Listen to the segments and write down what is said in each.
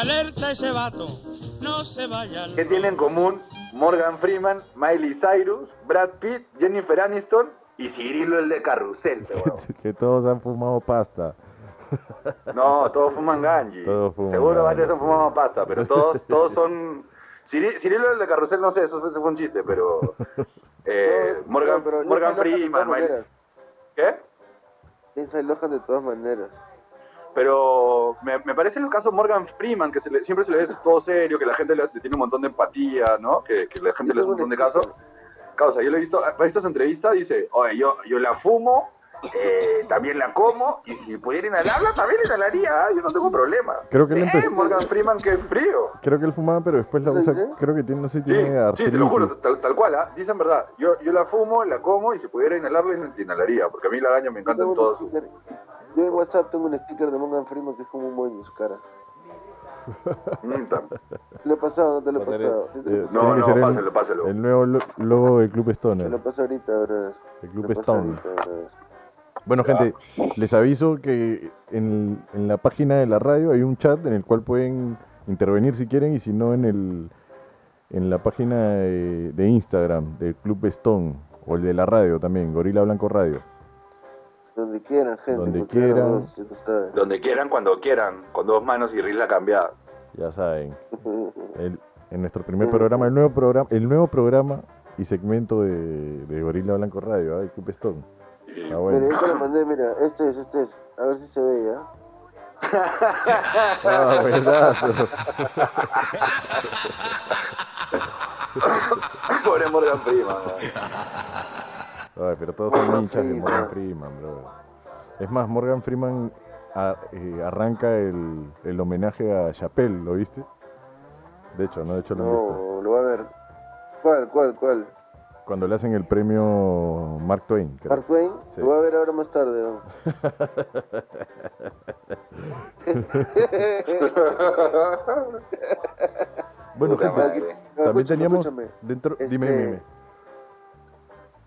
Alerta ese vato, no se vaya ¿Qué tienen en común Morgan Freeman, Miley Cyrus, Brad Pitt, Jennifer Aniston y Cirilo el de Carrusel? que todos han fumado pasta. No, todos fuman ganji. Todos fuman Seguro ganji. varios han fumado pasta, pero todos, todos son. Ciri- Cirilo el de Carrusel, no sé, eso, fue un chiste, pero. eh, No, Morgan, no, pero Morgan Freeman, Miley-. ¿Qué? Lindsay Lohan de todas maneras. Pero me, me parece el caso Morgan Freeman, que se le- siempre se le ve todo serio, que la gente le, le tiene un montón de empatía, ¿no? Que, que la gente le hace un montón de caso. Causa, yo le he visto, he visto su entrevista, dice, oye, yo, yo la fumo, eh, también la como, y si pudiera inhalarla, también la inhalaría, ¿eh? yo no tengo problema. Creo que él Eh, Morgan Freeman, qué frío. Creo que él fumaba, pero después la usa. Creo que tiene, no sé, Sí, tiene sí, te lo artritis. juro, tal, tal cual, ¿ah? dicen verdad. Yo, yo la fumo, la como, y si pudiera inhalarla, in- inhalaría, porque a mí la gaña me encanta en todo su... Yo en WhatsApp tengo un sticker de Morgan Freeman que es como un moño en su cara. Mm, tam. ¿Te lo he pasado no te lo he pasado? Sí, te lo he Eh, pasado. No, no, pásalo, pásalo. El nuevo lo- logo del Club Se Stoner. lo paso ahorita, brother. El Se Club lo paso Stone. ahorita, brother. Bueno, gente, les aviso que en, en la página de la radio hay un chat en el cual pueden intervenir si quieren y si no en el en la página de, de Instagram del Club Stone o el de la radio también, Gorila Blanco Radio. Donde quieran, gente. Donde quieran. Donde quieran, cuando quieran, con dos manos y risla cambiada. Ya saben, el- en nuestro primer programa, el nuevo programa, el nuevo programa y segmento de, de Gorila Blanco Radio, ¿ah? Club Stone. Y- Ah, Mira, bueno. yo te lo mandé, mira, este es, este es. A ver si se ve ya. Ah, buenazo. Pobre Morgan Freeman. Ay, pero todos son hinchas de. Morgan Freeman, bro. Es más, Morgan Freeman a- eh, arranca el, el homenaje a Chappelle, ¿lo viste? De hecho, ¿no? De hecho lo visto. No, lo va a ver. ¿Cuál, cuál, cuál? Cuando le hacen el premio Mark Twain. creo. ¿Mark Twain? Sí. Lo voy a ver ahora más tarde. ¿no? Bueno, Puta gente, madre. También escúchame, teníamos escúchame. dentro... Este- Dime, dime, dime.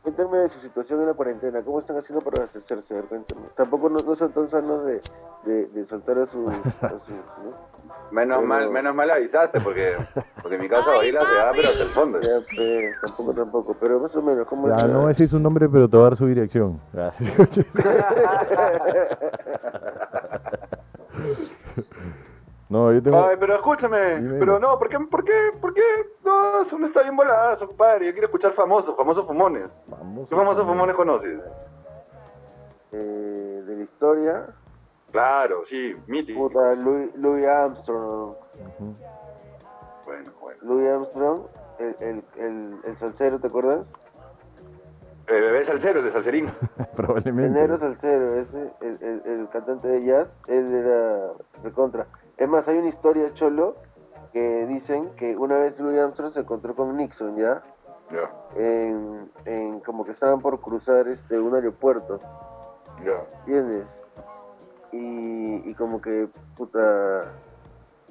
Cuéntame de su situación en la cuarentena. ¿Cómo están haciendo para abastecerse? Cuéntame. Tampoco no, no son tan sanos de, de, de soltar a su... A su ¿no? Menos Pero- mal, menos mal avisaste, porque, porque mi casa Gorila se va, pero hasta el fondo. Ya, pe, tampoco, tampoco. Pero más o menos, ¿cómo Ya, no voy a decir su nombre, pero te voy a dar su dirección. Ah, no, yo tengo... Ay, pero escúchame, Dime, pero no, ¿por qué, por qué, por qué? No, eso no está bien voladazo, compadre. Yo quiero escuchar famosos, famosos fumones. Vamos ¿Qué famosos fumones conoces? Eh, de la historia, Claro, sí, mítico. puta, Louis, Louis Armstrong. Bueno, bueno. Louis Armstrong, el, el, el, el salsero, ¿te acuerdas? El bebé salsero, el de salserín. El Probablemente. negro salsero, ese, el, el, el cantante de jazz, él era recontra. Es más, hay una historia, Cholo, que dicen que una vez Louis Armstrong se encontró con Nixon, ¿ya? Ya, En, en como que estaban por cruzar este un aeropuerto. ya. ¿Entiendes? Y, y como que, puta.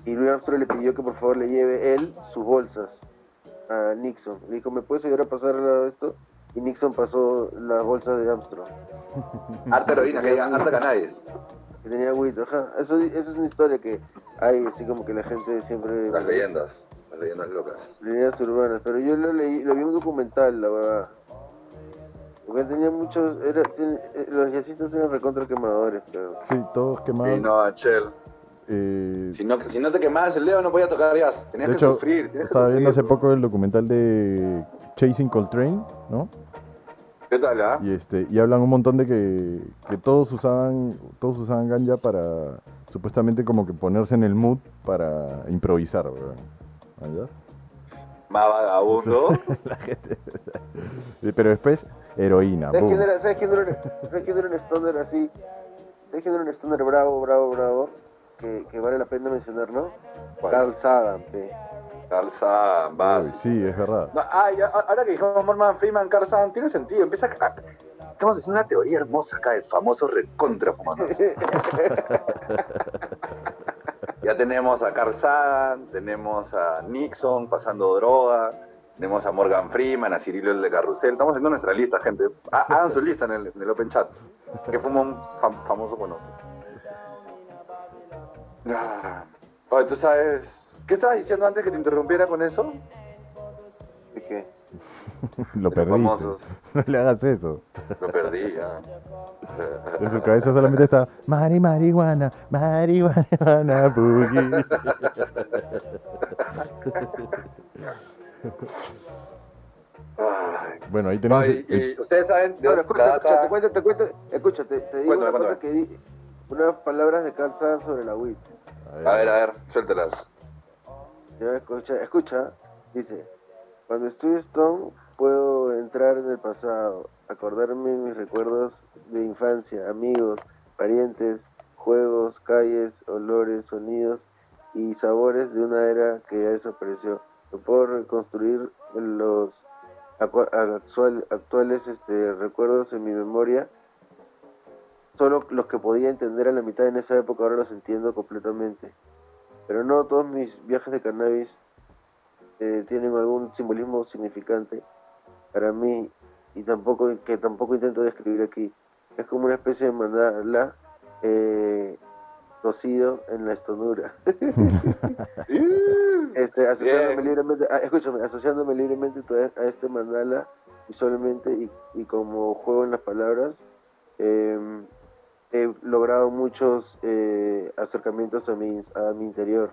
Y Louis Armstrong le pidió que por favor le lleve él sus bolsas a Nixon. Le dijo, ¿me puedes ayudar a pasar esto? Y Nixon pasó las bolsas de Armstrong. Harta heroína, que diga, harta cannabis. Que tenía agüita, ajá. Eso, eso es una historia que hay, así como que la gente siempre. Las leyendas, las leyendas locas. Leyendas urbanas. Pero yo lo leí, lo vi en un documental, la verdad. Porque tenía muchos. Era, eh, los jazzistas eran recontra quemadores, pero. Sí, todos quemados. Y no, Chel. Eh, Si no, si no te quemabas el dedo, no podías tocar jazz. Tenías de que hecho, sufrir. Tenías que estaba sufrir. viendo hace poco el documental de Chasing Coltrane, ¿no? ¿Qué tal, ah? Y este y hablan un montón de que, que todos usaban todos usaban ganja para supuestamente como que ponerse en el mood para improvisar. ¿Ah, Más vagabundo. La gente- Pero después heroína, ¿Sabes quién era, ¿sabes quién era, ¿sabes quién era un stoner así? ¿Sabes quién era un stoner bravo, bravo, bravo? Que, que vale la pena mencionar, ¿no? ¿Cuál? Carl Sagan, pe. Carl vas. Sí, es verdad. No, ay, ahora que dijimos Morgan Freeman, Carl Sagan, tiene sentido. Empieza a... Estamos haciendo una teoría hermosa acá de famosos recontra fumados. Ya tenemos a Carl Sagan, tenemos a Nixon pasando droga, tenemos a Morgan Freeman, a Cirilo el de Carrusel. Estamos haciendo nuestra lista, gente. Ha- Hagan su lista en el, en el Open Chat. Que fuma un fam- famoso conoce. Ah, Oye, tú sabes. ¿Qué estabas diciendo antes que te interrumpiera con eso? ¿De qué? Lo De famosos. No le hagas eso. Lo perdí, ya. En su cabeza solamente está Mari marihuana, marihuana boogie. Bueno, ahí tenemos el- y ustedes saben la escucha, te cuento, te cuento, escucha, te, te digo Cuéntame, una cosa cuéntame. que di, unas palabras de Carl Sagan sobre la WIT. A ver, a ver, suéltelas. Ya, escucha, escucha, dice, cuando estoy Stone puedo entrar en el pasado, acordarme mis recuerdos de infancia, amigos, parientes, juegos, calles, olores, sonidos y sabores de una era que ya desapareció. Lo puedo reconstruir los actuales este, recuerdos en mi memoria. Solo los que podía entender a la mitad en esa época ahora los entiendo completamente. Pero no todos mis viajes de cannabis eh, tienen algún simbolismo significante para mí y tampoco que tampoco intento describir aquí. Es como una especie de mandala eh, cocido en la estonura. este, asociándome Bien. libremente, ah, escúchame, asociándome libremente a este mandala visualmente y, y como juego en las palabras, eh, he logrado muchos eh, acercamientos a mi, a mi interior.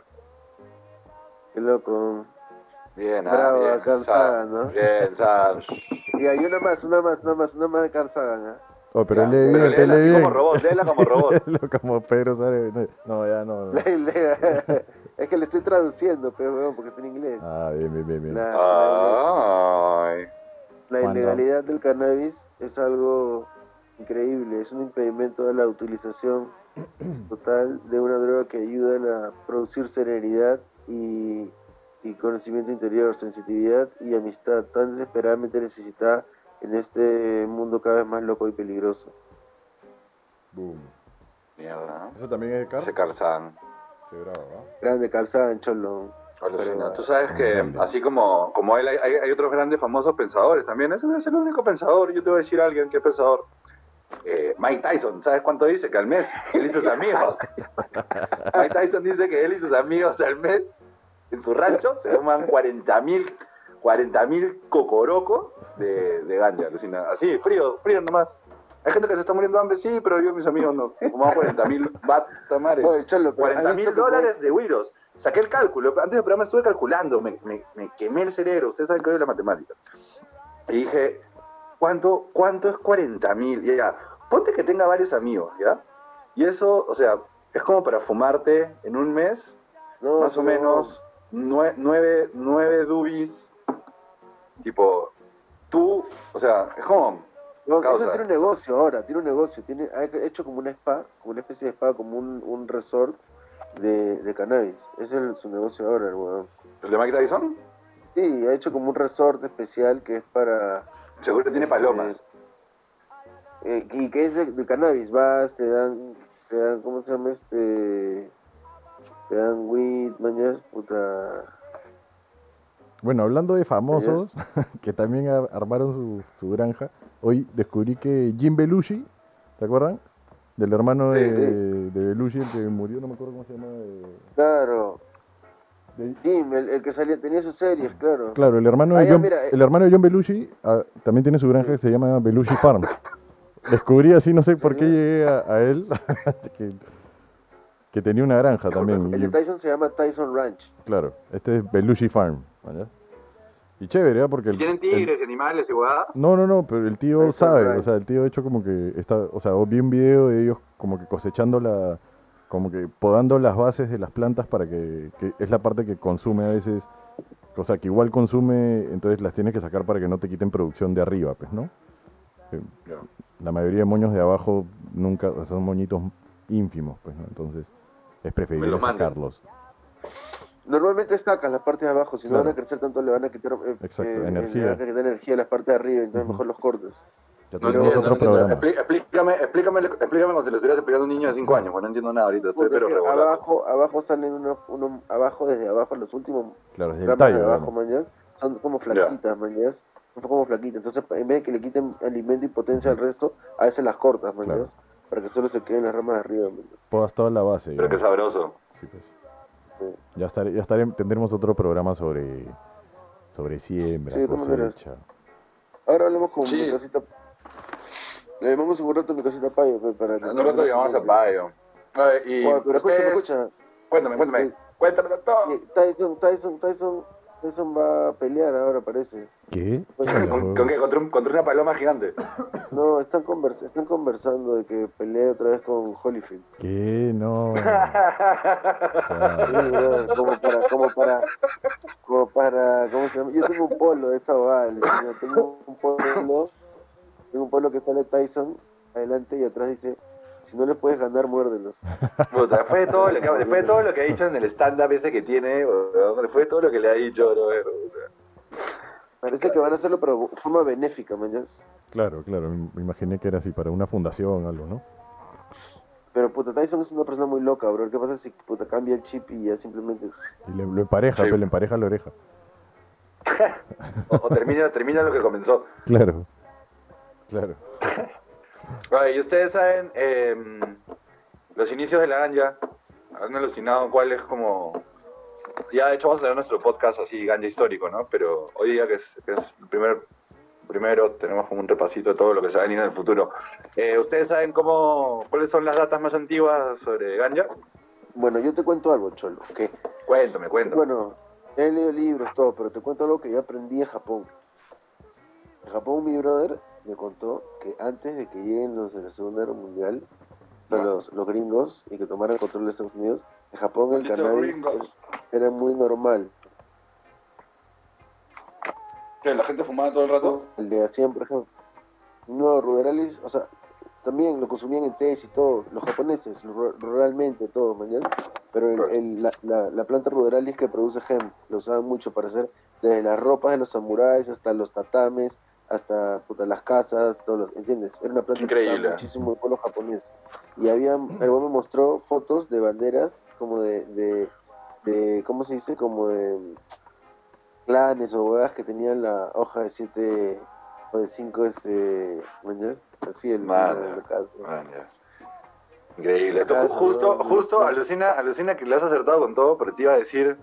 Qué loco. Bien, ah, Bravo, bien. Sagan, ¿no? Bien, Sam. Y hay una más, una más, una más, una más de Carl Sagan, ¿ah? Oh, pero Ya, lee bien, léela lee así bien. como robot, léela como robot. Léelo como Pedro Suárez. No, ya no. no. Es que le estoy traduciendo, pero porque está en inglés. Ah, bien, bien, bien. bien. La, la- ilegalidad del cannabis es algo increíble, es un impedimento a la utilización total de una droga que ayuda a producir serenidad y, y conocimiento interior, sensitividad y amistad tan desesperadamente necesitada en este mundo cada vez más loco y peligroso. Boom. Mierda. ¿Eso también es de Carl? Ese Carl Sagan. Qué bravo, ¿ah? Grande calzada en Cholón. Alucina. Pero- Tú sabes que así como, como él, hay, hay- hay otros grandes famosos pensadores también. Ese no es el único pensador. Yo te voy a decir a alguien que es pensador. Eh, Mike Tyson, ¿sabes cuánto dice? Que al mes él y sus amigos. Mike Tyson dice que él y sus amigos al mes en su rancho se toman 40 mil 40 mil cocorocos de, de ganja, alucina. Así, frío, frío nomás. Hay gente que se está muriendo de hambre, sí, pero yo y mis amigos no. Fumamos 40 mil bat, madre. Oye, Cholo, pero 40 ¿has mil dólares de Wiros. Saqué el cálculo. Antes del programa estuve calculando. Me, me- me quemé el cerebro. Ustedes saben que odio la matemática. Y dije, ¿cuánto, cuánto es 40 mil? Ya, ponte que tenga varios amigos, ¿ya? Y eso, o sea, es como para fumarte en un mes, No, más o pero- menos, nue- nueve, nueve dubis. Tipo, tú, o sea, es como... No, Causa. eso tiene un negocio ahora, tiene un negocio, tiene, ha hecho como un spa, como una especie de spa, como un, un resort de, de cannabis. Ese es el- su negocio ahora, el weón. ¿El de Mike Tyson? Sí, ha hecho como un resort especial que es para... Seguro tiene palomas. eh, y que es de, de cannabis, vas, te dan, te dan, ¿cómo se llama este? Te dan weed, mañas, puta... Bueno, hablando de famosos que también ar- armaron su, su granja, hoy descubrí que Jim Belushi, ¿te acuerdan? Del hermano Sí, de, sí. de Belushi, el que murió, no me acuerdo cómo se llama. Claro, de- de- Jim, el, el que salía, tenía sus series, claro. claro, el hermano, Ah, de ya, John, mira, eh. el hermano de John Belushi ah, también tiene su granja que se llama Belushi Farm. Descubrí así, no sé por qué llegué a, a él, que, que tenía una granja también. El de Tyson se llama Tyson Ranch. claro, este es Belushi Farm. Y chévere, ¿ah? Porque el, Tienen el- tigres y animales y. No, no, no, pero el tío sabe, o sea, el tío ha hecho como que está, o sea, vi un video de ellos como que cosechando la, como que podando las bases de las plantas para que, que es la parte que consume a veces, o sea, que igual consume, entonces las tienes que sacar para que no te quiten producción de arriba, pues, ¿no? Eh, La mayoría de moños de abajo nunca, o sea, son moñitos ínfimos, pues, ¿no? Entonces es preferible sacarlos. Normalmente sacan las partes de abajo, si no van a crecer tanto le van a quitar, eh, Exacto, eh, energía. le van a quitar energía a las partes de arriba, entonces mejor los cortes. Ya No tendremos entiendo, otro no programa. Explícame, explícame, explícame como si lo estuvieras explicando a un niño de 5 años, pues no entiendo nada ahorita, estoy Porque pero es que regular. abajo, abajo salen unos, unos, abajo, desde abajo, los últimos Claro, es el ramas tallo. de abajo, mañana, son como flaquitas, mañas, son como flaquitas. Entonces, en vez de que le quiten alimento y potencia al resto, a veces las cortas, mañas, Claro. para que solo se queden las ramas de arriba. Podas toda la base. Pero qué sabroso. Sí, pues. Ya, estaré, ya estaré, tendremos otro programa sobre, sobre siembra, Sí, cosecha. Ahora hablemos con Sí. mi casita. Le llamamos un rato a mi casita Payo, pe, para que- En un rato llamamos a Payo. A ver, y Oye, pero ustedes... escucha. Cuéntame, cuéntame. Sí. Cuéntamelo todo. Eh, Tyson, Tyson, Tyson, Tyson va a pelear ahora, parece. ¿Qué? Pues, ¿Con, qué? ¿Contra, un- contra una paloma gigante. No, están, convers están conversando de que pelee otra vez con Holyfield. ¿Qué? No. Sí, como para, como para, como para, ¿cómo se llama? Yo tengo un polo de Lucina, tengo un polo, tengo un polo que sale Tyson adelante y atrás dice, si no le puedes ganar, muérdelos. Puta, después de todo lo que, después de todo lo que ha dicho en el stand-up ese que tiene, después de todo lo que le ha dicho, bro. Parece que van a hacerlo pero de forma benéfica, mañas. Claro, claro. Me imaginé que era así, para una fundación o algo, ¿no? Pero puta, Tyson es una persona muy loca, bro. ¿Qué pasa si puta cambia el chip y ya simplemente es... Y le, lo empareja, Sí. pues, le empareja la oreja. O, o termina, termina lo que comenzó. Claro. Claro. Y ustedes saben em, los inicios de la ganja, han alucinado cuál es como... Ya de hecho vamos a tener nuestro podcast así, ganja histórico, ¿no? Pero hoy día que es, que es el primer, primero tenemos como un repasito de todo lo que se va a venir en el futuro. Eh, ¿Ustedes saben cómo, cuáles son las datas más antiguas sobre ganja? Bueno, yo te cuento algo, Cholo, que Cuéntame, cuéntame. Bueno, he leído libros, todo, pero te cuento algo que yo aprendí en Japón. En Japón, mi brother me contó que antes de que lleguen los de la Segunda Guerra Mundial, los, los gringos, y que tomaran el control de Estados Unidos, en Japón el cannabis era muy normal. ¿Que la gente fumaba todo el rato? El de hacían, por ejemplo, no, rurales, o sea, también lo consumían en tés y todo, los japoneses, ru- ruralmente, todo, mañana. Pero el- el- la, la, la planta ruderalis que produce hemp, lo usaban mucho para hacer desde las ropas de los samuráis hasta los tatames, hasta puta, las casas, todo lo, ¿entiendes? Era una planta que Increíble. usaba muchísimo el pueblo japonés. Y había, el me mostró fotos de banderas como de, de, de, ¿cómo se dice? Como de clanes o huevas que tenían la hoja de siete o de cinco, este. Así el del. Increíble. Caso, justo, justo, alucina, alucina que le has acertado con todo, pero te iba a decir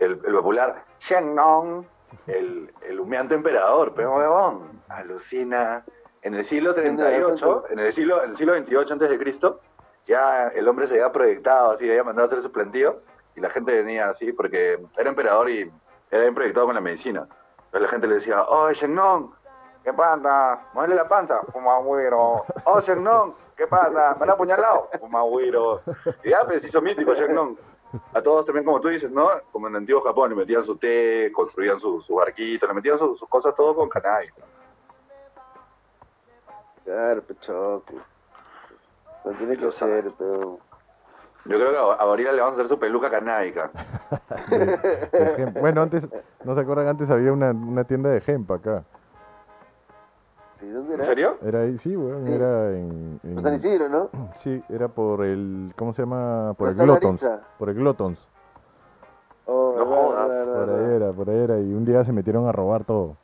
el, el popular Shennon, el, el humeante emperador, pero huevón. Alucina. En el siglo 38, en el siglo, en el siglo 28 antes de Cristo, ya el hombre se había proyectado así, había mandado a hacer su plantío, y la gente venía así, porque era emperador y era bien proyectado con la medicina. Entonces la gente le decía, oh, Shennon, ¿qué pasa? Muévele la panza, fuma güiro. Oh, Shennon, ¿qué pasa? ¿Me han apuñalado? Fuma güiro. Y ya, pues, hizo mítico Shennon. A todos también, como tú dices, ¿no? Como en el antiguo Japón, le metían su té, construían su, su barquito, le metían su- sus cosas todo con cannabis. Claro, pechoque. No tiene que ser, pero... Yo creo que a Gorila le vamos a hacer su peluca canábica. Bueno, antes, ¿no se acuerdan? Antes había una, una tienda de hemp acá. Sí, ¿dónde ¿En serio? Era ahí, sí, weón, Sí. era en... en- Por San Isidro, ¿no? sí, era por el... ¿Cómo se llama? Por el Glotons. Por el Glotons. Oh, No verdad, jodas. verdad, Por ahí era, por ahí era. Y un día se metieron a robar todo.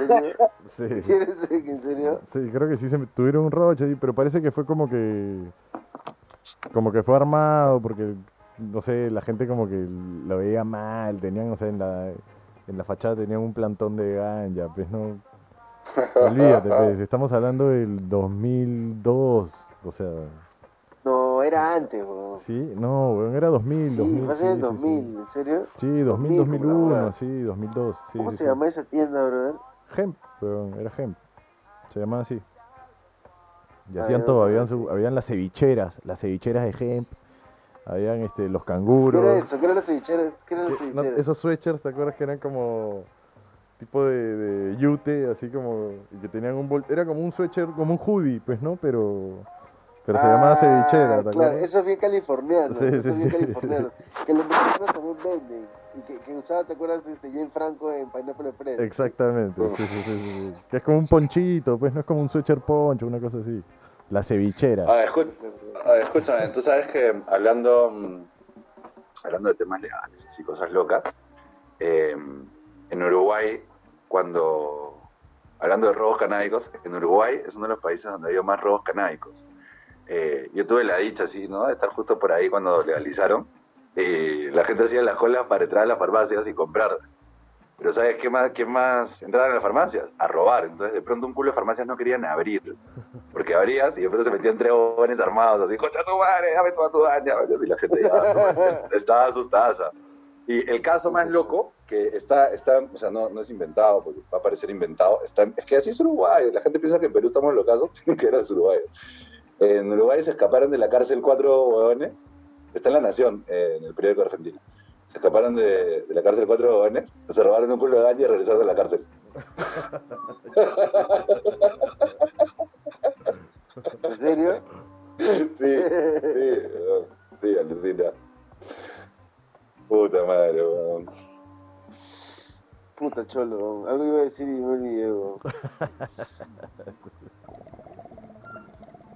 ¿En serio? Sí. ¿Quieres en serio? Sí, creo que sí se tuvieron un roche ahí, pero parece que fue como que como que fue armado porque no sé, la gente como que lo veía mal, tenían, no sé, en la en la fachada tenían un plantón de ganja, pues no olvídate, pues, estamos hablando del 2002, o sea, No, era antes, weón. sí, no, weón, era 2000, Sí, 2000, va a ser el sí, sí, 2000, sí. ¿en serio? Sí, 2000, 2000, como la 2001, hueá. sí, 2002, sí, ¿Cómo sí, se sí. llama esa tienda, brother? Hemp, weón, era Hemp. Se llamaba así. Y Ah, hacían todo, habían, sí. su- habían las cevicheras, las cevicheras de Hemp, habían este, los ¿Qué canguros. era eso? ¿Qué era la cevichera? ¿Qué era la que- no, esos sweatshirts, ¿te acuerdas que eran como tipo de, de yute, así como, y que tenían un bol, era como un sweatshirt, como un hoodie, pues, ¿no? Pero, pero se llamaba Ah, cevichera, ¿te Claro, eso es bien californiano. Sí, eso sí, es bien sí, californiano. Que los mexicanos también venden. Y que, que usaba, ¿te acuerdas? Este, Jane Franco en Pineapple Express. Exactamente, sí, sí, sí, sí, sí. Que es como un ponchito, pues no es como un sweatshirt poncho, una cosa así. La cevichera. A ver, escu- a ver, escúchame, tú sabes que hablando, mm, hablando de temas legales y cosas locas, eh, en Uruguay, cuando, hablando de robos canábicos, en Uruguay es uno de los países donde ha habido más robos canábicos. Eh, yo tuve la dicha, así, ¿no? De estar justo por ahí cuando legalizaron. Y la gente hacía las colas para entrar a las farmacias y comprar. Pero ¿sabes qué más, qué más entraban a las farmacias? A robar. Entonces de pronto un culo de farmacias no querían abrir. Porque abrías y de pronto se metían tres jóvenes armados así, concha tu madre, dame toda tu daña. Y la gente ya estaba asustada. Y el caso más loco, que está, está o sea, no, no es inventado, porque va a parecer inventado, está, es que así es Uruguay. La gente piensa que en Perú estamos en los casos, que eran los uruguayos. En Uruguay se escaparon de la cárcel cuatro huevones. Está en La Nación, eh, en el periódico argentino. Se escaparon de, de la cárcel cuatro huevones, se robaron un culo de daño y regresaron a la cárcel. ¿En serio? Sí, sí, sí, alucina. Puta madre, weón. Puta cholo, algo iba a decir y me olvidé. weón.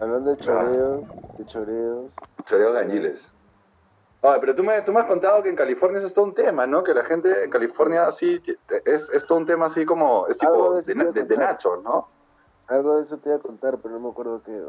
Hablando de choreos, de choreos. Choreo gañiles. Ah, pero tú me, tú me has contado que en California eso es todo un tema, ¿no? Que la gente en California sí es, es todo un tema así como, es tipo de de, de-. Nacho, ¿no? Algo de eso te iba a contar, pero no me acuerdo qué.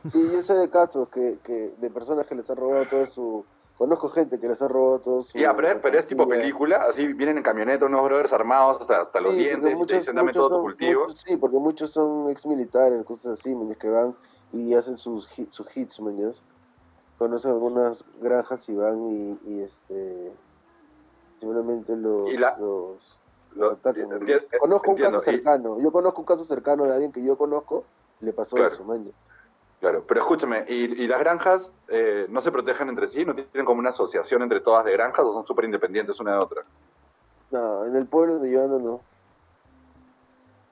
Sí, yo sé de casos que, que de personas que les han robado todo su... Conozco gente que les ha robado todo su... Ya, pero es, pero es tipo película, así vienen en camioneta unos brothers armados hasta, hasta los Sí, dientes y te muchos- dicen dame muchos todo tu cultivo. muchos- sí, porque muchos son ex militares, cosas así, que van y hacen sus, hit- sus hits, mañas. Conocen algunas granjas y van y, y este. Simplemente los. Y la- los, atacan, conozco entiendo, un caso y- cercano. Yo conozco un caso cercano de alguien que yo conozco, le pasó Claro. eso, mañas. Claro, pero escúchame, ¿y, y las granjas eh, no se protegen entre sí? ¿No tienen como una asociación entre todas de granjas o son súper independientes una de otra? No, en el pueblo yo ando no.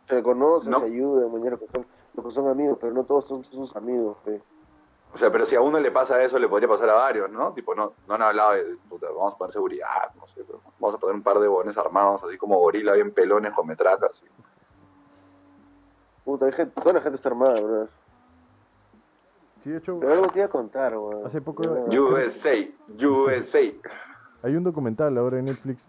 Se conocen, No. se ayudan, mañana, que son, los que son amigos, pero no todos son sus amigos. O sea, pero si a uno le pasa eso, le podría pasar a varios, ¿no? Tipo, no, no han hablado de, puta, vamos a poner seguridad, no sé, pero vamos a poner un par de bones armados, así como gorila, bien pelones con metracas. Puta, hay gente, toda la gente está armada, bro. Sí, de hecho, Pero algo te iba a contar, weón. Hace poco- USA, USA. hay un documental ahora en Netflix.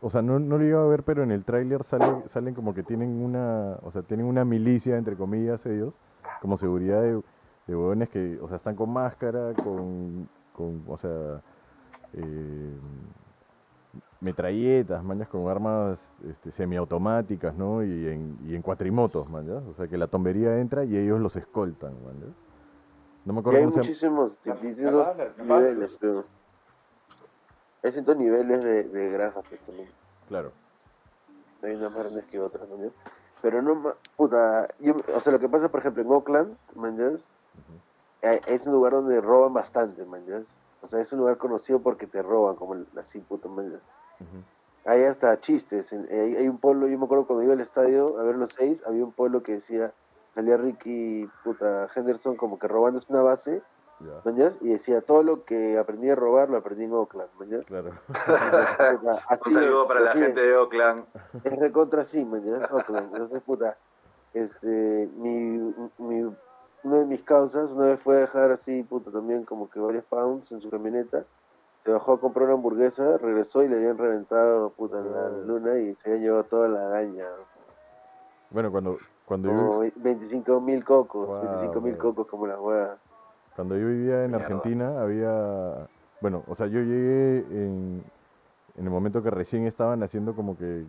O sea, no, no lo iba a ver, pero en el tráiler sale, salen como que tienen una, o sea, tienen una milicia, entre comillas, ellos, como seguridad de, de huevones que, o sea, están con máscara, con, con o sea, eh, metralletas, mañas, con armas este, semiautomáticas, ¿no? Y en, y en cuatrimotos, mañas. O sea, que la tombería entra y ellos los escoltan, mañas. No me Y acuerdo hay cómo se llama. muchísimos distintos niveles, pero... Hay distintos niveles de, de granjas, pues, también. Claro. Hay unas más grandes que otras, ¿no? Pero no, ma- puta, yo, o sea, lo que pasa, por ejemplo, en Oakland, ¿manjas? Eh, Es un lugar donde roban bastante, ¿manjas? O sea, es un lugar conocido porque te roban, como así, puta, ¿manjas? Ujú. Hay hasta chistes. en- hay, hay un pueblo, yo me acuerdo cuando iba al estadio a ver los seis, había un pueblo que decía, salía Ricky, puta, Henderson como que robándose una base, Ya, ¿mañas? Y decía, todo lo que aprendí a robar lo aprendí en Oakland, ¿mañas? claro. Un saludo para la gente de Oakland. Es recontra así, ¿mañas? Oakland. Entonces, puta, este, mi, mi, una de mis causas, una vez fue a dejar así, puta, también como que varios pounds en su camioneta, se bajó a comprar una hamburguesa, regresó y le habían reventado, puta, la luna y se habían llevado toda la daña. Bueno, cuando, cuando, yo, Como 25 mil cocos, Wow, 25 mil cocos como las huevas. cuando yo vivía en Mierda. Argentina, había. Bueno, o sea, yo llegué en, en el momento que recién estaban haciendo como que.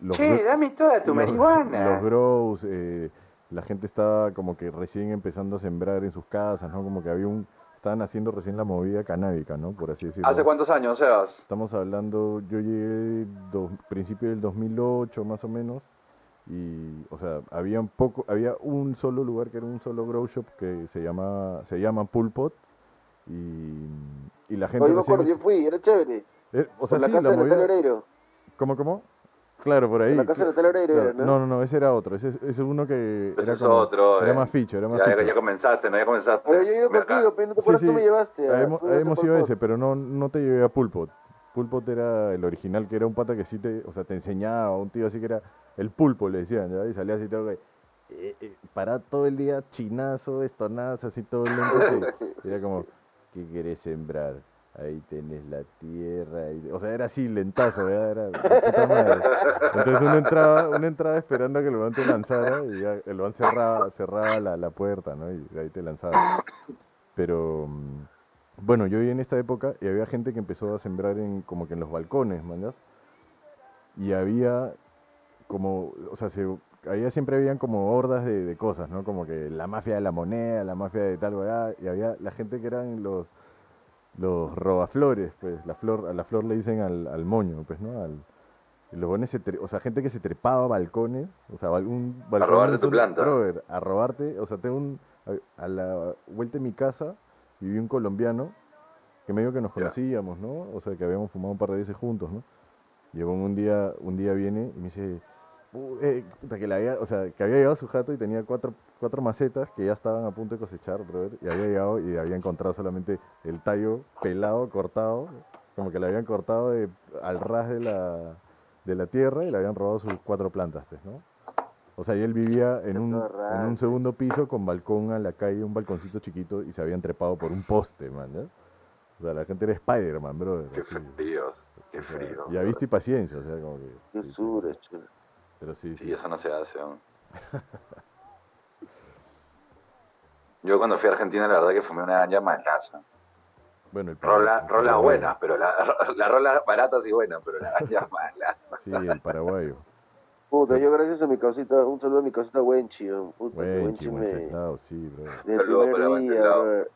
Los, gro- dame toda los- Los grows, eh, la gente estaba como que recién empezando a sembrar en sus casas, ¿no? Como que había un. Estaban haciendo recién la movida canábica, ¿no? Por así decirlo. ¿Hace cuántos años, Sebas? Estamos hablando, yo llegué dos, principio del 2008 más o menos y, o sea, había un poco, había un solo lugar que era un solo grow shop que se llama, se llama Pulpot y, y la gente Oye, me recién- acuerdo, yo fui, era chévere. eh, o sea, Por la sí, casa la del Hotel movida, Oreiro. ¿cómo, cómo? Claro, por ahí. Por la casa del Hotel Oreiro, claro. era, ¿no? No, no, no, ese era otro, ese, ese es uno que Ese era es como- otro, era eh. más ficho, era más Ya, ya, ficho. ya comenzaste, ¿no? Ya comenzaste. Pero yo he ido contigo, pero no te Sí, acuerdas, sí, tú me llevaste. a- hemos, hemos ido ese, pero no, no te llevé a Pulpot. Pulpot era el original, que era un pata que sí te, o sea, te enseñaba, un tío así que era el pulpo, le decían, ¿ya? Y salía así todo, eh, eh, para todo el día chinazo, estonazo, así todo lento. y era como, ¿qué querés sembrar? Ahí tenés la tierra. y- o sea, era así, lentazo. Era puta madre. Entonces uno entraba, uno entraba esperando a que el weón te lanzara y ya el weón cerraba, cerraba la, la puerta, ¿no? Y ahí te lanzaba. Pero, mm, bueno, yo vi en esta época y había gente que empezó a sembrar en como que en los balcones, ¿mañas? Y había como, o sea, se, había, siempre habían como hordas de, de cosas, ¿no? Como que la mafia de la moneda, la mafia de tal, weá, y había la gente que eran los los robaflores, pues, la flor, a la flor le dicen al, al moño, pues, ¿no? Al, los buenos se tre- o sea, gente que se trepaba a balcones, o sea, un balcón robarte es tu planta. brother, a robarte, o sea, tengo un, a, a la vuelta de mi casa viví un colombiano que medio que nos conocíamos, ¿no? O sea, que habíamos fumado un par de veces juntos, ¿no? Llegó un día, un día viene y me dice, "Uh, eh, puta, que, le había, o sea, que había llegado su jato y tenía cuatro, cuatro macetas que ya estaban a punto de cosechar, brother, y había llegado y había encontrado solamente el tallo pelado, cortado, como que le habían cortado de- al ras de la, de la tierra y le habían robado sus cuatro plantas, pues, ¿no? O sea, y él vivía en un, en un segundo piso con balcón a la calle, un balconcito chiquito y se habían trepado por un poste, man, ¿ya? O sea, la gente era Spider-Man, brother. Qué fríos, qué O sea, frío. Ya viste y paciencia, o sea, como que... Qué sí, sura, chulo. Pero sí, Sí, sí. eso no se hace. ¿no? Yo cuando fui a Argentina, la verdad que fumé una ganja malaza. Bueno, el Rola, Paraguay- rolas buenas, pero la, la rola baratas y buenas, pero la ganja malaza. Sí, el paraguayo. Puta, yo gracias a mi causita, un saludo a mi causita Wenchi, puta, que Wenchi, Wenchi me... Wenceslao, sí, bro. Desde el para primer día, Wenceslao. brother.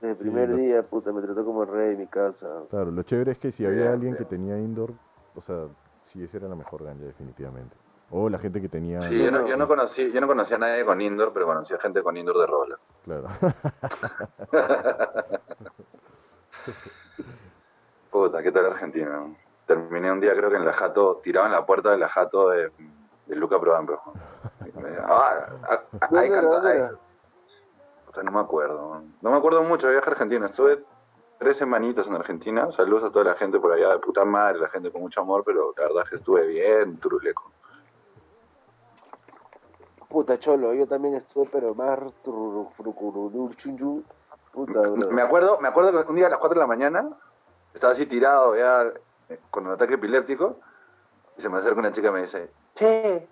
Desde el primer lo- día, puta, me trató como rey en mi casa. Claro, lo chévere es que si había alguien que tenía indoor, o sea, sí, esa era la mejor ganja, definitivamente. O la gente que tenía... Sí, yo no, yo no conocí, yo no conocí a nadie con indoor, pero conocí a gente con indoor de rola. Claro. Puta, ¿qué tal Argentina? Terminé un día, creo que en la jato, tirado en la puerta de la jato de, de Luca Prodan, Ah, ah, ah, ¿Dónde ahí era? canta, ¿Dónde ahí. era? Puta, no me acuerdo. No me acuerdo mucho viaje a Argentina. Estuve tres semanitas en Argentina. Saludos a toda la gente por allá de puta madre, la gente con mucho amor, pero la verdad es que estuve bien turuleco. Puta, cholo, yo también estuve, pero más. Puta, bro. Me acuerdo, me acuerdo que un día a las 4 de la mañana estaba así tirado ya con un ataque epiléptico y se me acerca una chica y me dice, Che,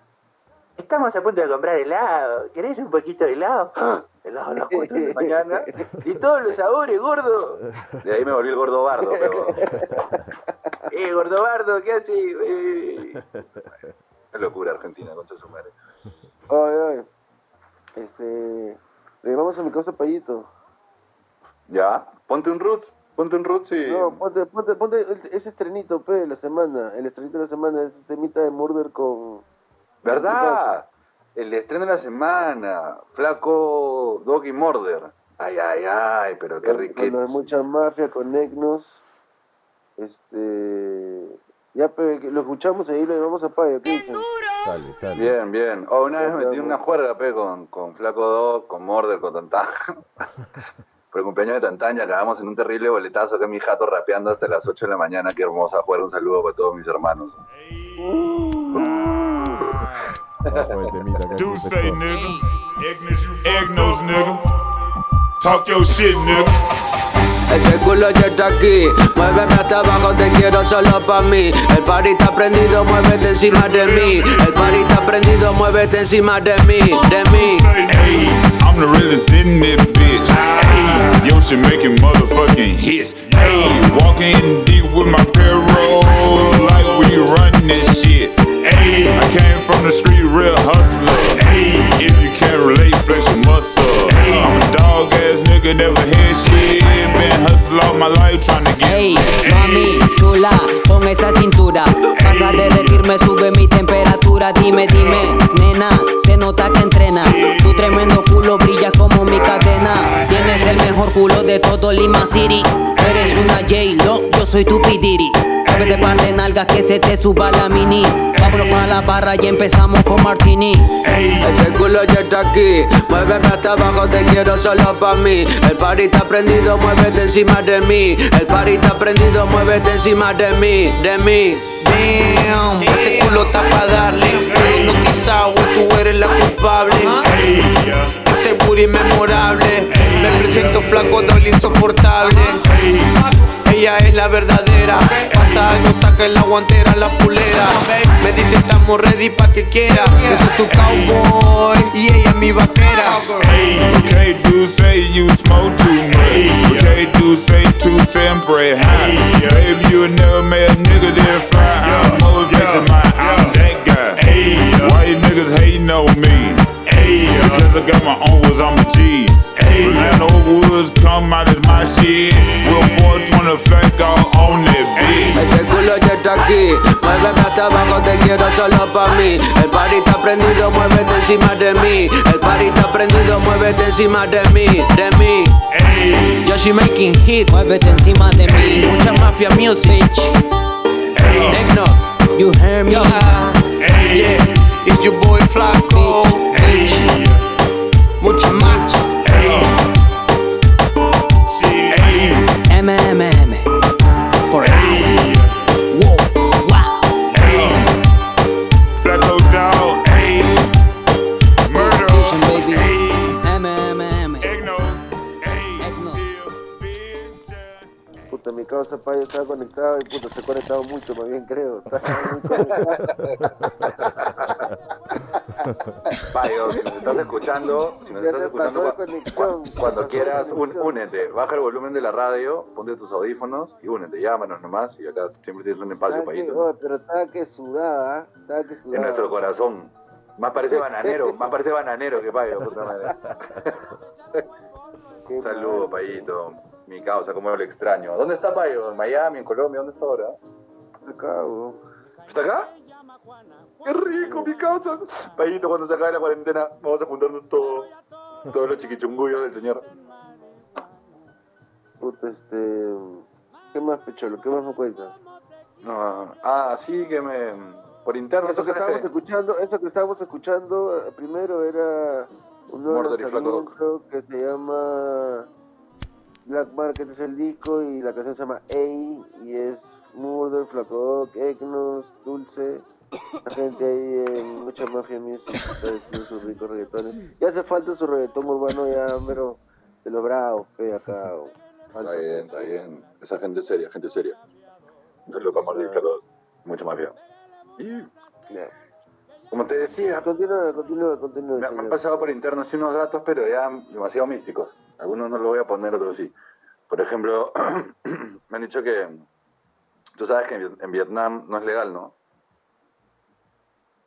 estamos a punto de comprar helado. ¿Querés un poquito de helado? ¡Ah! Helado a las 4 de la mañana. Y todos los sabores, gordo. de ahí me volví el gordo bardo, pero Eh, gordo bardo, ¿qué haces? Eh. qué locura Argentina, concha de su madre. Ay, ay. Este. Le llamamos a mi causa Payito. Ya, ponte un root, ponte un root y... No, ponte, ponte, ponte el- ese estrenito, pe, de la semana. El estrenito de la semana es este mitad de Murder con. ¿Verdad? El estreno de la semana, Flaco Doggy Murder. Ay, ay, ay, pero qué lo de mucha mafia, con Egnos. Este. Ya, pe, lo escuchamos ahí, lo llevamos a Payo. ¿Qué dicen? Sale, sale. Bien, bien. Oh, una vez metí una juerga, pe, con, con Flaco Dog, con Murder, con Tantán. Por el cumpleaños de Tantán, y acabamos en un terrible boletazo que mi jato rapeando hasta las 8 de la mañana. Qué hermosa juerga. Un saludo para todos mis hermanos. Acá, Do say, empezó. nigga. Egnos, nigga. Talk your shit, nigga. Ese culo ya está aquí, muéveme hasta abajo, te quiero solo pa' mí. El party está prendido, muévete encima de mí. El party está prendido, muévete encima de mí, de mí. Hey, I'm the realest in this bitch. Hey, yo, shit making motherfucking hits. Hey, walking deep with my payroll, like we run this shit. Hey, I came from the street, real hustler. Hey, if you can't relate, flex your muscle. Hey, I'm a dog ass nigga, never had shit. Been hustle all my life trying to get. Ey, mami, chula, con esa cintura Vas a derretirme, sube mi temperatura Dime, dime, nena, se nota que entrena. Tu tremendo culo brilla como mi cadena. Tienes el mejor culo de todo Lima City. Eres una J-Lo, yo soy tu Pidiri A veces par de nalgas que se te suba la mini Vámonos para la barra y empezamos con Martini Ese culo ya está aquí, muéveme hasta abajo, te quiero solo pa' mí. El party está prendido, muévete encima de mí. El party está prendido, muévete encima de mí, de mí. Damn, ese culo está pa' darle. Hipnotizado y tú eres la culpable. Ese booty es memorable. Me presento flaco, doble insoportable. ella es la verdadera. Pasa algo, saca la guantera, la fulera. Me dice estamos ready pa' que quiera. Yo soy su cowboy y ella mi vaquera. Okay, do say you smoke too much. Okay, do say too sempre high. Baby, you never met a nigga that fly. I'm motivated, my I'm that guy. Why you niggas hating on me? Because I got my own words, I'm a G. Orlando Woods come out as my shit. Real 420 fake all on that bitch. Ese culo ya está aquí, muéveme hasta abajo, te quiero solo pa' mí. El party está prendido, muévete encima de mí. El party está prendido, muévete encima de mí, de mí. Yo she making hits, Muévete encima de mí. mucha mafia music. Egnos, You hear me? Yo, yeah, it's your boy Flaco. Mucha macho. Mi causa payo estaba conectado y puta, se ha conectado mucho, más bien creo. Está muy conectado. Payo, si nos estás escuchando, si nos Ya estás escuchando, cuando quieras, un- únete. Baja el volumen de la radio, ponte tus audífonos y únete. Llámanos nomás y acá siempre tienes un espacio, que- Payito. oh, pero estaba que sudaba, ¿ah? estaba que sudaba. En nuestro corazón. Más parece bananero, más parece bananero que Payo, puta madre. Saludos. Payito. Mi causa, como lo extraño. ¿Dónde está Payo? ¿En Miami, en Colombia? ¿Dónde está ahora? Acá, weón. ¿Está acá? ¡Qué rico, mi causa! Payito, cuando se acabe la cuarentena, vamos a juntarnos todos. Todos los chiquichungullos del señor. Puta, este. ¿Qué más, Pecholo? ¿Qué más me cuentas? No, ah, sí que me... Por interno... Eso que ¿sabes estábamos escuchando, eso que estábamos escuchando eh, primero era un nuevo que se llama Black Market es el disco y la canción se llama A y es Murder, Flaco Egnos, Dulce, la gente ahí en mucha mafia music está haciendo sus ricos reggaetones. Ya hace falta su reggaetón urbano ya, pero de los bravos, acá. falta, Está bien, está bien. Esa gente seria, gente seria. Un saludo para Mordil Carlos. Mucho más bien. Y, Ya. Como te decía, Continúa, continúa, continúa. me, me han pasado por interno así unos datos, pero ya demasiado místicos. Algunos no los voy a poner, otros sí. Por ejemplo, me han dicho que... Tú sabes que en Viet- en Vietnam no es legal, ¿no?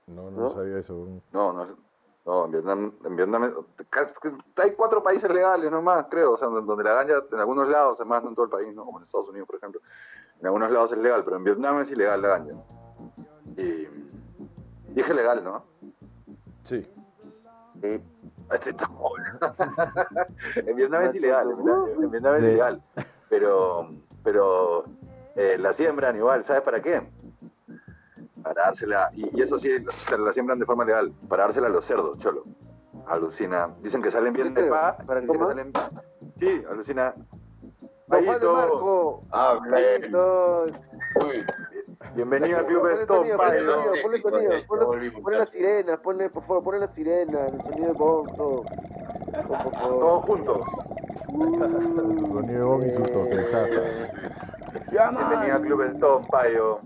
No, no, ¿No? sabía eso. No, no, es- no en Vietnam, en Vietnam hay cuatro países legales nomás, creo, o sea, donde donde la ganja, en algunos lados, además no en todo el país, ¿no? como en Estados Unidos, por ejemplo, en algunos lados es legal, pero en Vietnam es ilegal la ganja. Y dije legal, ¿no? Sí. Sí. Este en Vietnam es ilegal, en Vietnam- es Sí. ilegal, pero, pero eh, la siembran igual, ¿sabes para qué? Para dársela, y, y eso sí, o sea, la siembran de forma legal, para dársela a los cerdos, cholo. Alucina. Dicen que salen bien Sí, de pa. ¿Para dicen que salen. Sí, alucina. Juan de Marco. Ah. Uy, bienvenido al Club ponle- volví, ponle las sirenas, ponle, por favor, ponle las sirenas, el sonido de bomb, todo. Todos juntos. Su sonido de bomb y su tosensaza. Bienvenido al Club Stone, Payo.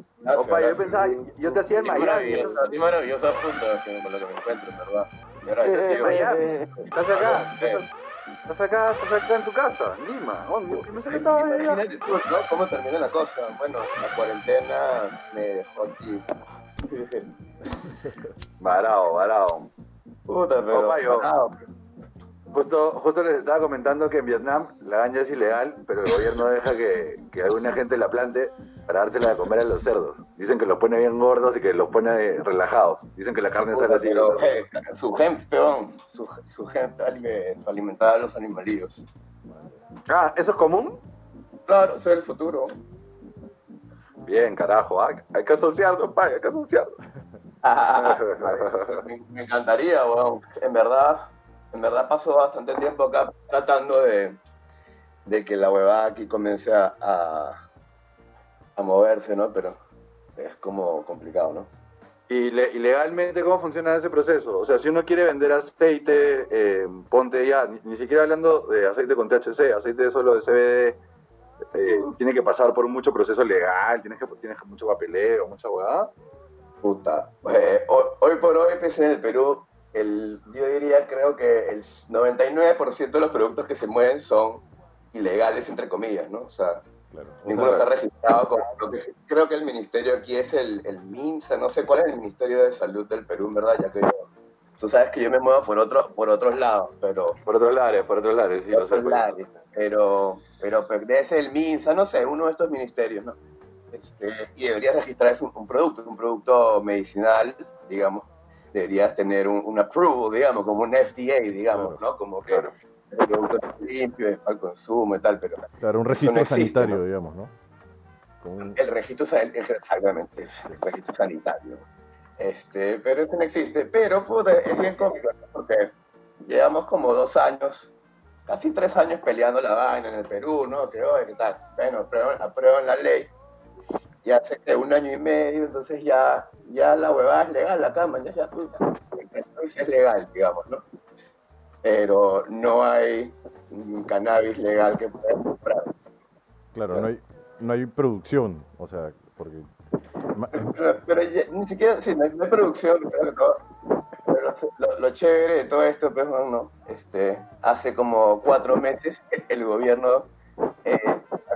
Payo, yo pensaba, yo te hacía en Miami. maravilloso, estoy maravilloso a punto de con lo que me encuentro, en verdad. Y ahora te sigo. Miami. Estás acá, estás, acá, estás acá en tu casa, en Lima. Oh, pensé que estabas allá. Imagínate tú, ¿no? ¿Cómo terminó la cosa? Bueno, la cuarentena me dejó aquí. Varao, varao. Puta, pero... Parado. Justo, justo les estaba comentando que en Vietnam la ganja es ilegal, pero el gobierno deja que, que alguna gente la plante para dársela de comer a los cerdos. Dicen que los pone bien gordos y que los pone relajados. Dicen que la carne sale así. pero, eh, su gente, peón, su, su gente alime- alimentada a los animalillos. Ah, ¿eso es común? Claro, eso es el futuro. Bien, carajo, ah, hay que asociarnos, pa, hay que asociarnos. me, me encantaría, weón. En verdad, en verdad paso bastante tiempo acá tratando de, de que la huevada aquí comience a, a, a moverse, ¿no? Pero es como complicado, ¿no? Y, le- y legalmente, ¿cómo funciona ese proceso? O sea, si uno quiere vender aceite, eh, ponte ya, ni, ni siquiera hablando de aceite con THC, aceite solo de CBD, eh, tiene que pasar por mucho proceso legal, tienes que tienes mucho papeleo, mucha huevada. Puta. Eh, hoy, hoy por hoy, pues, en el Perú, el, yo diría, creo que el 99% de los productos que se mueven son ilegales, entre comillas, ¿no? O sea, Claro. O ninguno sea, está registrado como lo que creo que el ministerio aquí es el, el MINSA, no sé cuál es el Ministerio de Salud del Perú, en verdad, ya que yo, tú sabes que yo me muevo por otros por otros lados, pero Por otros lados, por otros lados, sí, sé. otros lados, pero pero pues, debe ser el MINSA, no sé, uno de estos ministerios, ¿no? Este, y deberías registrar un, un producto, un producto medicinal, digamos, deberías tener un, un approval, digamos, como un FDA, digamos, ¿no? Como que Claro. el producto es limpio, es para el consumo y tal, pero Claro, un registro no existe, sanitario, ¿no? digamos, ¿no? Con el registro exactamente el registro sanitario este pero eso no existe pero puta, es bien cómico porque llevamos como dos años casi tres años peleando la vaina en el Perú no que oye qué tal bueno aprueban, aprueban la ley y hace que un año y medio entonces ya ya la huevada es legal la cama ya ya es legal digamos no pero no hay cannabis legal que puedas comprar. Claro, no hay, no hay producción, o sea, porque... Pero, pero ya- ni siquiera, sí, no hay, no hay producción, pero, lo- pero lo, lo chévere de todo esto, pues, bueno, este, hace como cuatro meses el gobierno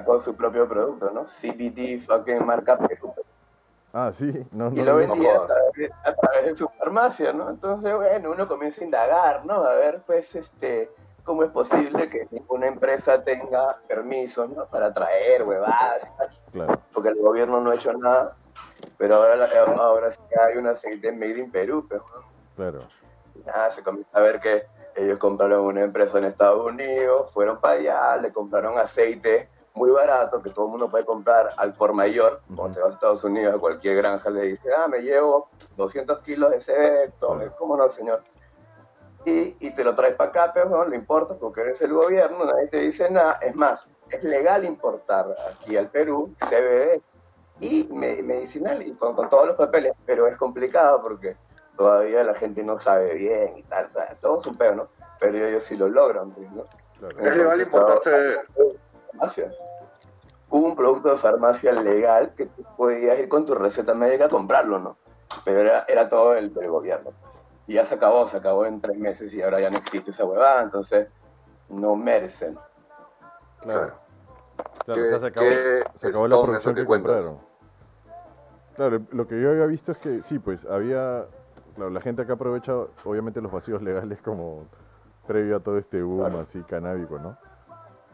sacó su propio producto, ¿no? CBD, fucking marca Perú. Ah, sí, no, Y lo no- vendía a través, de, a través de su farmacia, ¿no? Entonces, bueno, uno comienza a indagar, ¿no? A ver, pues, este, cómo es posible que ninguna empresa tenga permiso, ¿no? Para traer huevadas claro, porque el gobierno no ha hecho nada, pero ahora, ahora sí hay un aceite made in Perú, pero claro. nada, se comienza a ver que ellos compraron una empresa en Estados Unidos, fueron para allá, le compraron aceite muy barato que todo el mundo puede comprar al por mayor, cuando te vas a Estados Unidos a cualquier granja le dice, ah, me llevo 200 kilos de ese, tome, ¿cómo no, señor? Y, y te lo traes para acá, pero no le importa porque eres el gobierno, nadie te dice nada. Es más, es legal importar aquí al Perú CBD y me- medicinal y con, con todos los papeles, pero es complicado porque todavía la gente no sabe bien y tal, tal, todo es un pedo, ¿no? Pero ellos sí lo logran, ¿no? claro. Es legal importarse. Farmacia. Hubo un producto de farmacia legal que tú podías ir con tu receta médica a comprarlo, ¿no? Pero era, era todo el del gobierno. Y ya se acabó, se acabó en tres meses y ahora ya no existe esa huevada, entonces no merecen. Claro, claro, ¿Qué- o sea, se acabó, qué se acabó la producción que que cuentas? compraron. Claro, lo que yo había visto es que sí, pues había, claro, la gente acá aprovecha obviamente los vacíos legales como previo a todo este boom Claro. así canábico, ¿no?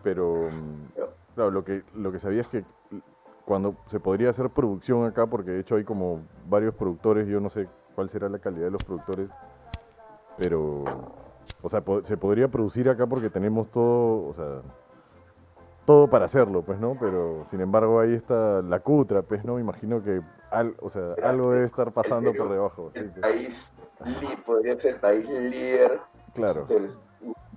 Pero, claro, lo que, lo que sabía es que cuando se podría hacer producción acá, porque de hecho hay como varios productores, yo no sé cuál será la calidad de los productores, pero, o sea, po- se podría producir acá porque tenemos todo, o sea, todo para hacerlo, pues, ¿no? Pero, sin embargo, ahí está la cutra, pues, ¿no? Imagino que, al, o sea, algo debe estar pasando por debajo. El país podría ser el país líder Claro, del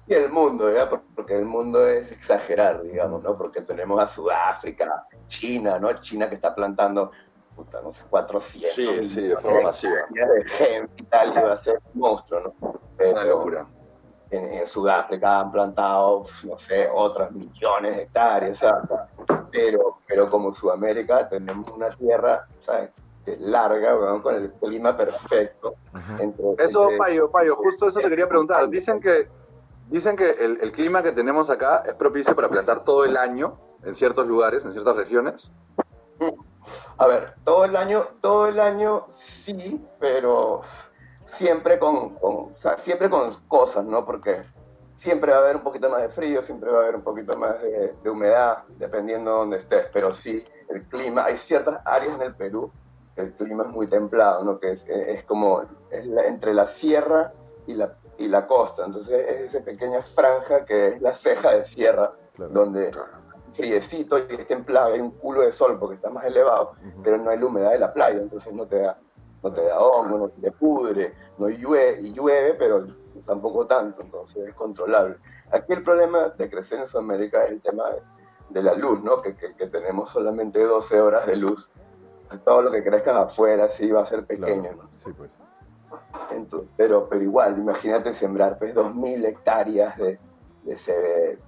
y el mundo, ¿ya? Por- Porque el mundo es exagerar, digamos, ¿no? Porque tenemos a Sudáfrica, China, ¿no? China que está plantando, puta, no sé, 400 Sí, millones sí, de forma masiva. de gente y tal, y va a ser un monstruo, ¿no? Es una locura. En, en Sudáfrica han plantado, no sé, otras millones de hectáreas, o sea, pero, pero como Sudamérica tenemos una tierra, ¿sabes? Larga, con el clima perfecto. entre- Eso, entre- Payo, Payo, justo eso te quería preguntar. Dicen que, dicen que el, clima que tenemos acá es propicio para plantar todo el año en ciertos lugares, en ciertas regiones. A ver, todo el año, todo el año sí, pero siempre con, siempre con cosas, ¿no? Porque siempre va a haber un poquito más de frío, siempre va a haber un poquito más de, humedad, dependiendo de donde estés. Pero sí, el clima, hay ciertas áreas en el Perú que el clima es muy templado, ¿no? Que es, es como es la- entre la sierra y la, y la costa. Entonces es esa pequeña franja que es la ceja de sierra, claro. donde friecito y es templado, hay un culo de sol porque está más elevado, pero no hay la humedad de la playa, entonces no te da, no te da hongo, no te pudre, no llueve, y llueve, pero tampoco tanto, entonces es controlable. Aquí el problema de crecer en Sudamérica es el tema de, de la luz, ¿no? Que, que- que tenemos solamente 12 horas de luz. Todo lo que crezca afuera sí va a ser pequeño, Claro, ¿no? Sí, pues. Entonces, pero, pero igual, imagínate sembrar pues 2.000 hectáreas de, de CBD.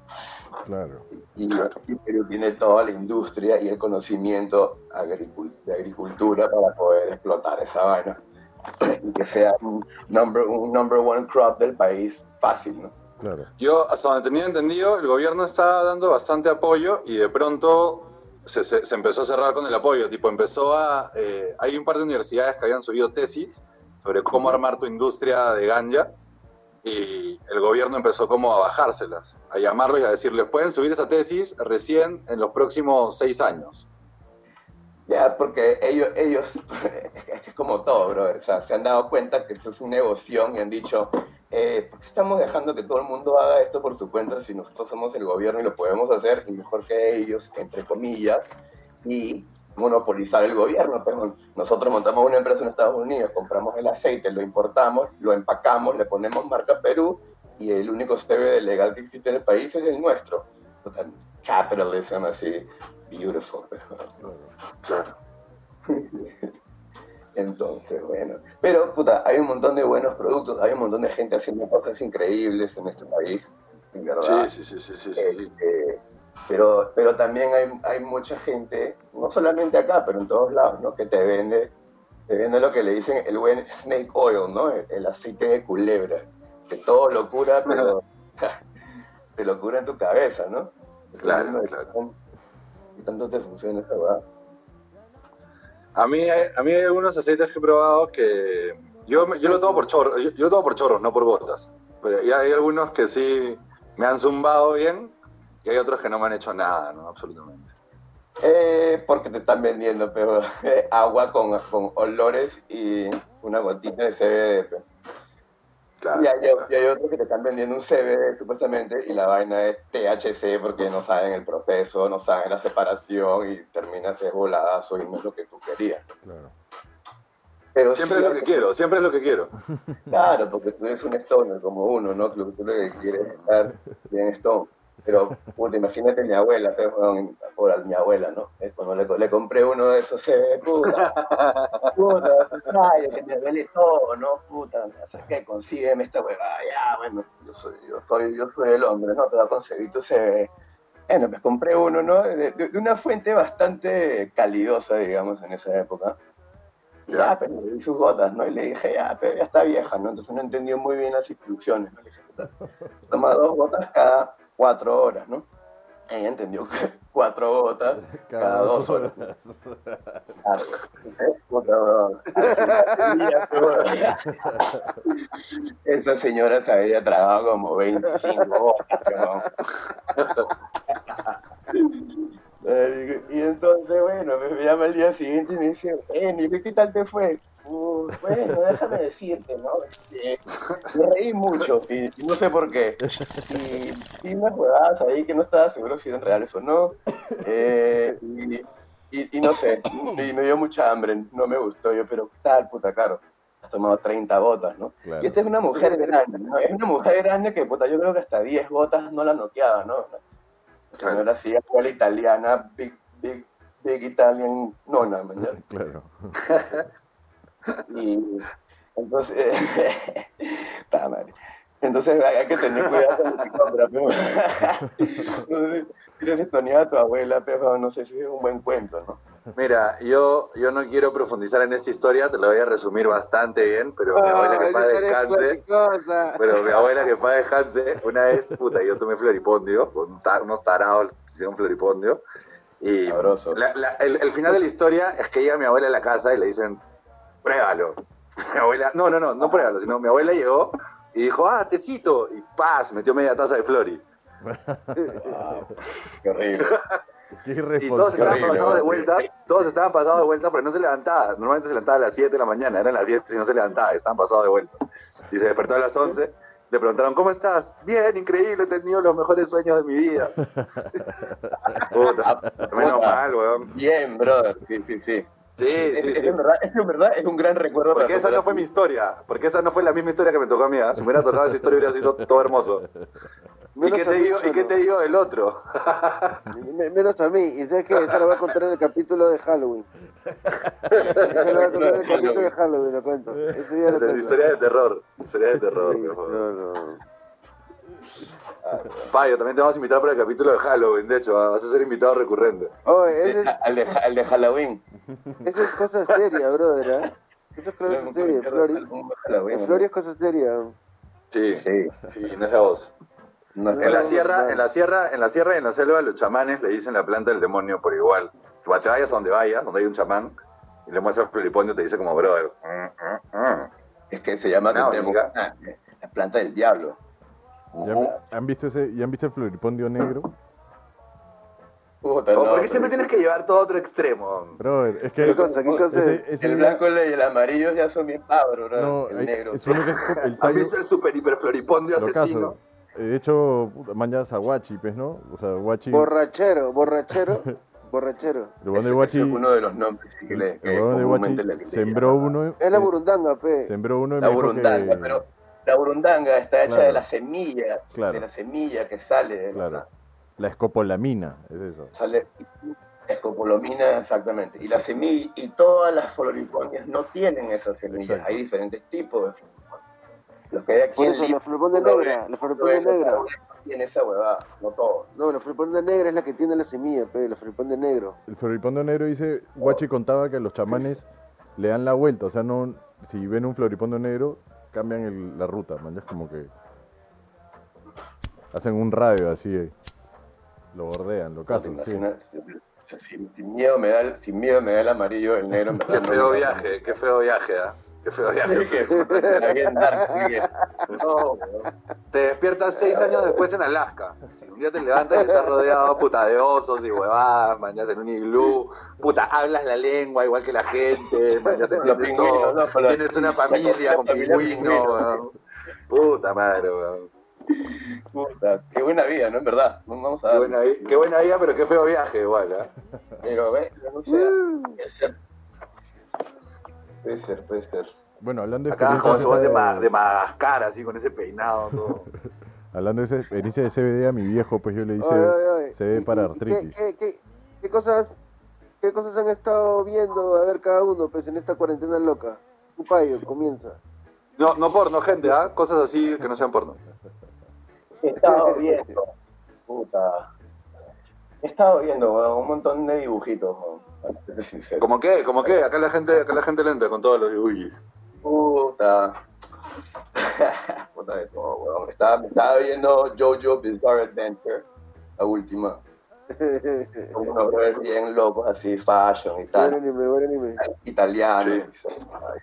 Claro. Y, y Perú tiene toda la industria y el conocimiento de agricultura para poder explotar esa vaina y que sea un number, un number one crop del país fácil, ¿no? Claro. Yo, hasta donde tenía entendido, el gobierno está dando bastante apoyo y de pronto se, se- se empezó a cerrar con el apoyo. Tipo, empezó a. eh, hay un par de universidades que habían subido tesis sobre cómo armar tu industria de ganja y el gobierno empezó como a bajárselas, a llamarlos y a decirles: pueden subir esa tesis recién en los próximos seis años. Ya, porque ellos, ellos es como todo, brother, o sea, se han dado cuenta que esto es un negocio y han dicho, eh, ¿por qué estamos dejando que todo el mundo haga esto por su cuenta si nosotros somos el gobierno y lo podemos hacer y mejor que ellos, entre comillas, y monopolizar el gobierno? Pero nosotros montamos una empresa en Estados Unidos, compramos el aceite, lo importamos, lo empacamos, le ponemos marca Perú y el único CBD legal que existe en el país es el nuestro. Total, capitalism así, beautiful. Entonces, bueno. Pero, puta, hay un montón de buenos productos, hay un montón de gente haciendo cosas increíbles en este país, en verdad. Sí, sí, sí, sí, sí, sí, sí. Este, pero, pero también hay, hay mucha gente, no solamente acá, pero en todos lados, ¿no? Que te vende, te vende lo que le dicen el buen snake oil, ¿no? El, el aceite de culebra. Que todo lo cura, pero te lo cura en tu cabeza, ¿no? Claro, claro. qué tanto te funciona esa verdad. A mí, hay, a mí hay algunos aceites que he probado que yo, yo lo tomo por chorros, yo, yo lo tomo por chorros, no por gotas. Pero y hay algunos que sí me han zumbado bien y hay otros que no me han hecho nada, ¿no? Absolutamente. Eh, porque te están vendiendo pero, eh, agua con, con olores y una gotita de CBD. pe. Claro. Y, hay, y hay otros que te están vendiendo un CBD supuestamente y la vaina es THC porque no saben el proceso, no saben la separación y terminas es voladazo y no es lo que tú querías. Claro. Pero Siempre sí, es lo que quiero, siempre es lo que quiero. Claro, porque tú eres un stoner como uno, ¿no? Lo que tú lo que quieres es estar bien stone. Pero, puta, imagínate mi abuela, pues, weón, por mi abuela, ¿no? Es cuando le, le compré uno de esos, se puta, puta, ay, que me duele todo, ¿no? Puta, ¿sabes qué? Consígueme esta huevada, ya, bueno, yo soy, yo soy, yo soy el hombre, ¿no? Te va a conseguir CB. Bueno, pues compré uno, ¿no? De, una fuente bastante calidosa, digamos, en esa época. Ya, pero le di sus gotas, ¿no? Y le dije, ya, pero ya está vieja, ¿no? Entonces no entendió muy bien las instrucciones, ¿no? Le dije, puta, toma dos gotas cada cuatro horas, ¿no? Ella entendió que cuatro gotas cada dos horas. Claro. Puta, weón. Esa señora se había tragado como 25 gotas, Y entonces, bueno, me llama el día siguiente y me dice, eh, ¿qué tal te fue? "Uh, bueno, déjame decirte, ¿no? Este, me reí mucho y, y no sé por qué. Y, y unas huevadas ahí que no estaba seguro si eran reales o no. Eh, y, y- y no sé, y me dio mucha hambre, no me gustó. Yo, pero ¿qué tal, puta caro? Has tomado 30 gotas, ¿no? Claro. Y esta es una mujer grande, ¿no? Es una mujer grande que, puta, yo creo que hasta 10 gotas no la noqueaba, ¿no? La señora así, escuela italiana, big, big, big Italian nona, ¿me entiendes? Claro. Y entonces, está madre. Entonces hay que tener cuidado con lo que compra, pero entonces, si a tu abuela, pero no sé si es un buen cuento, ¿no? Mira, yo, yo no quiero profundizar en esta historia, te lo voy a resumir bastante bien, pero mi abuela que paz descanse, pero mi abuela que paz descanse, una vez, puta, yo tomé floripondio, con ta- unos tarados hicieron floripondio, y la- la- el, el final de la historia es que llega mi abuela a la casa y le dicen, pruébalo. Mi abuela, no, no, no, no pruébalo, sino mi abuela llegó y dijo, ah, tecito, y paz, metió media taza de flori. Qué horrible. Qué Y todos estaban horrible, pasados de vuelta, todos estaban pasados de vuelta, pero no se levantaba. Normalmente se levantaba a las 7 de la mañana, eran las 10 y no se levantaba, estaban pasados de vuelta. Y se despertó a las 11, le preguntaron, ¿cómo estás? Bien, increíble, he tenido los mejores sueños de mi vida. Puta, menos Puta. mal, weón. Bien, brother, sí, sí, sí. Sí, sí, es sí. en verdad, es en verdad es un gran recuerdo. Porque esa no fue mi historia, porque esa no fue la misma historia que me tocó a mí. ¿ah? Si me hubiera tocado esa historia hubiera sido todo hermoso. ¿Y qué te digo, ¿y qué te digo del otro? Me- Menos a mí, y sabes que eso lo voy a contar en el capítulo de Halloween. Eso lo voy a contar en el capítulo de Halloween, lo cuento. Ese día lo La cuento. historia de terror, historia de terror, Sí, por favor. no, no. Payo, también te vamos a invitar para el capítulo de Halloween, de hecho, vas a ser invitado recurrente. Oh, ese es, Al de, al de Halloween. esa es cosa seria, brother, ¿ah? Eso es cosa seria, Flori. Flori es cosa seria. Sí, Sí. sí, no es la voz. No, En la sierra, no. en la sierra, en la sierra y en la selva, los chamanes le dicen la planta del demonio por igual. Te vayas a donde vayas, donde hay un chamán, y le muestras floripondio, te dice como brother. mm, mm, mm". Es que se llama No, tenemos- amiga. ah, la planta del diablo. ¿Ya han, visto ese, ¿Ya han visto el floripondio negro? Puta, ¿O no, ¿Por qué pero- siempre tienes que llevar todo a otro extremo? Brother, es ¿Qué que cosa? ¿Qué cosa? ese, ese- El blanco y el amarillo ya son bien pavos, bro. no, el hay- negro. es uno que es como el ¿Has visto el super hiper floripondio lo asesino? caso. Eh, De hecho, manjas a Guachi, pues, ¿no? O sea, Guachi, Borrachero, borrachero, borrachero. el de Guachi, es uno de los nombres que, le, que el de Guachi sembró uno, Es la burundanga, pe. sembró uno y La me burundanga, que- pero la burundanga está hecha Claro. de la semilla, Claro. de la semilla que sale de Claro, la, la escopolamina, es eso. sale escopolomina exactamente. Y la semilla y todas las floriponias no tienen esas semillas. Exacto. Hay diferentes tipos de floriponias. Los que hay aquí Por en eso, la floripondia no negra, la floripondia no ven- negra. no tiene esa huevada, no todo. No, la floripondia negra es la que tiene la semilla, pe, la floripondia negro. El floripondio negro dice, Guachi contaba que los chamanes le dan la vuelta, o sea, no, si ven un floripondio negro, cambian el- la ruta, man, es como que hacen un radio así, eh, lo bordean, lo ¿Te casan, sí. Sin, sin miedo me da el, sin miedo me da el amarillo, el negro Qué feo viaje, qué feo viaje, ¿ah? Qué feo Sí, que. No, weón. Te despiertas seis años después en Alaska. Un día te levantas y estás rodeado puta de osos y huevadas, mañas en un iglú, puta, hablas la lengua igual que la gente, mañas entiendes todo. no, Tienes una familia con pingüino. Puta madre, weón. Puta, qué buena vida, ¿no? En verdad. Vamos a Qué buena, qué buena vida, pero qué feo viaje igual, ¿ah? Pero, ve, no sé. Puede ser. Puede. Bueno, hablando de Acá va de, Ma- de- Madagascar, así, con ese peinado, todo. hablando de esa experiencia de CBD a mi viejo, pues yo le hice. CBD ¿Y- para artritis. ¿qué, qué, qué, qué cosas, ¿Qué cosas han estado viendo a ver cada uno pues en esta cuarentena loca? Un payo, comienza. No, no porno, gente, ¿ah? Cosas así que no sean porno. He estado viendo, puta. He estado viendo, un montón de dibujitos, para ser sincero. ¿Cómo qué? ¿Cómo qué? Acá la gente, acá la gente le entra con todos los dibujis. Puta. Puta de todo, weón. Estaba, estaba viendo Jojo Bizarre Adventure, la última. Unos brothers bien locos, así, fashion y Buen tal. anime, buen anime. Italianos. y son, ay,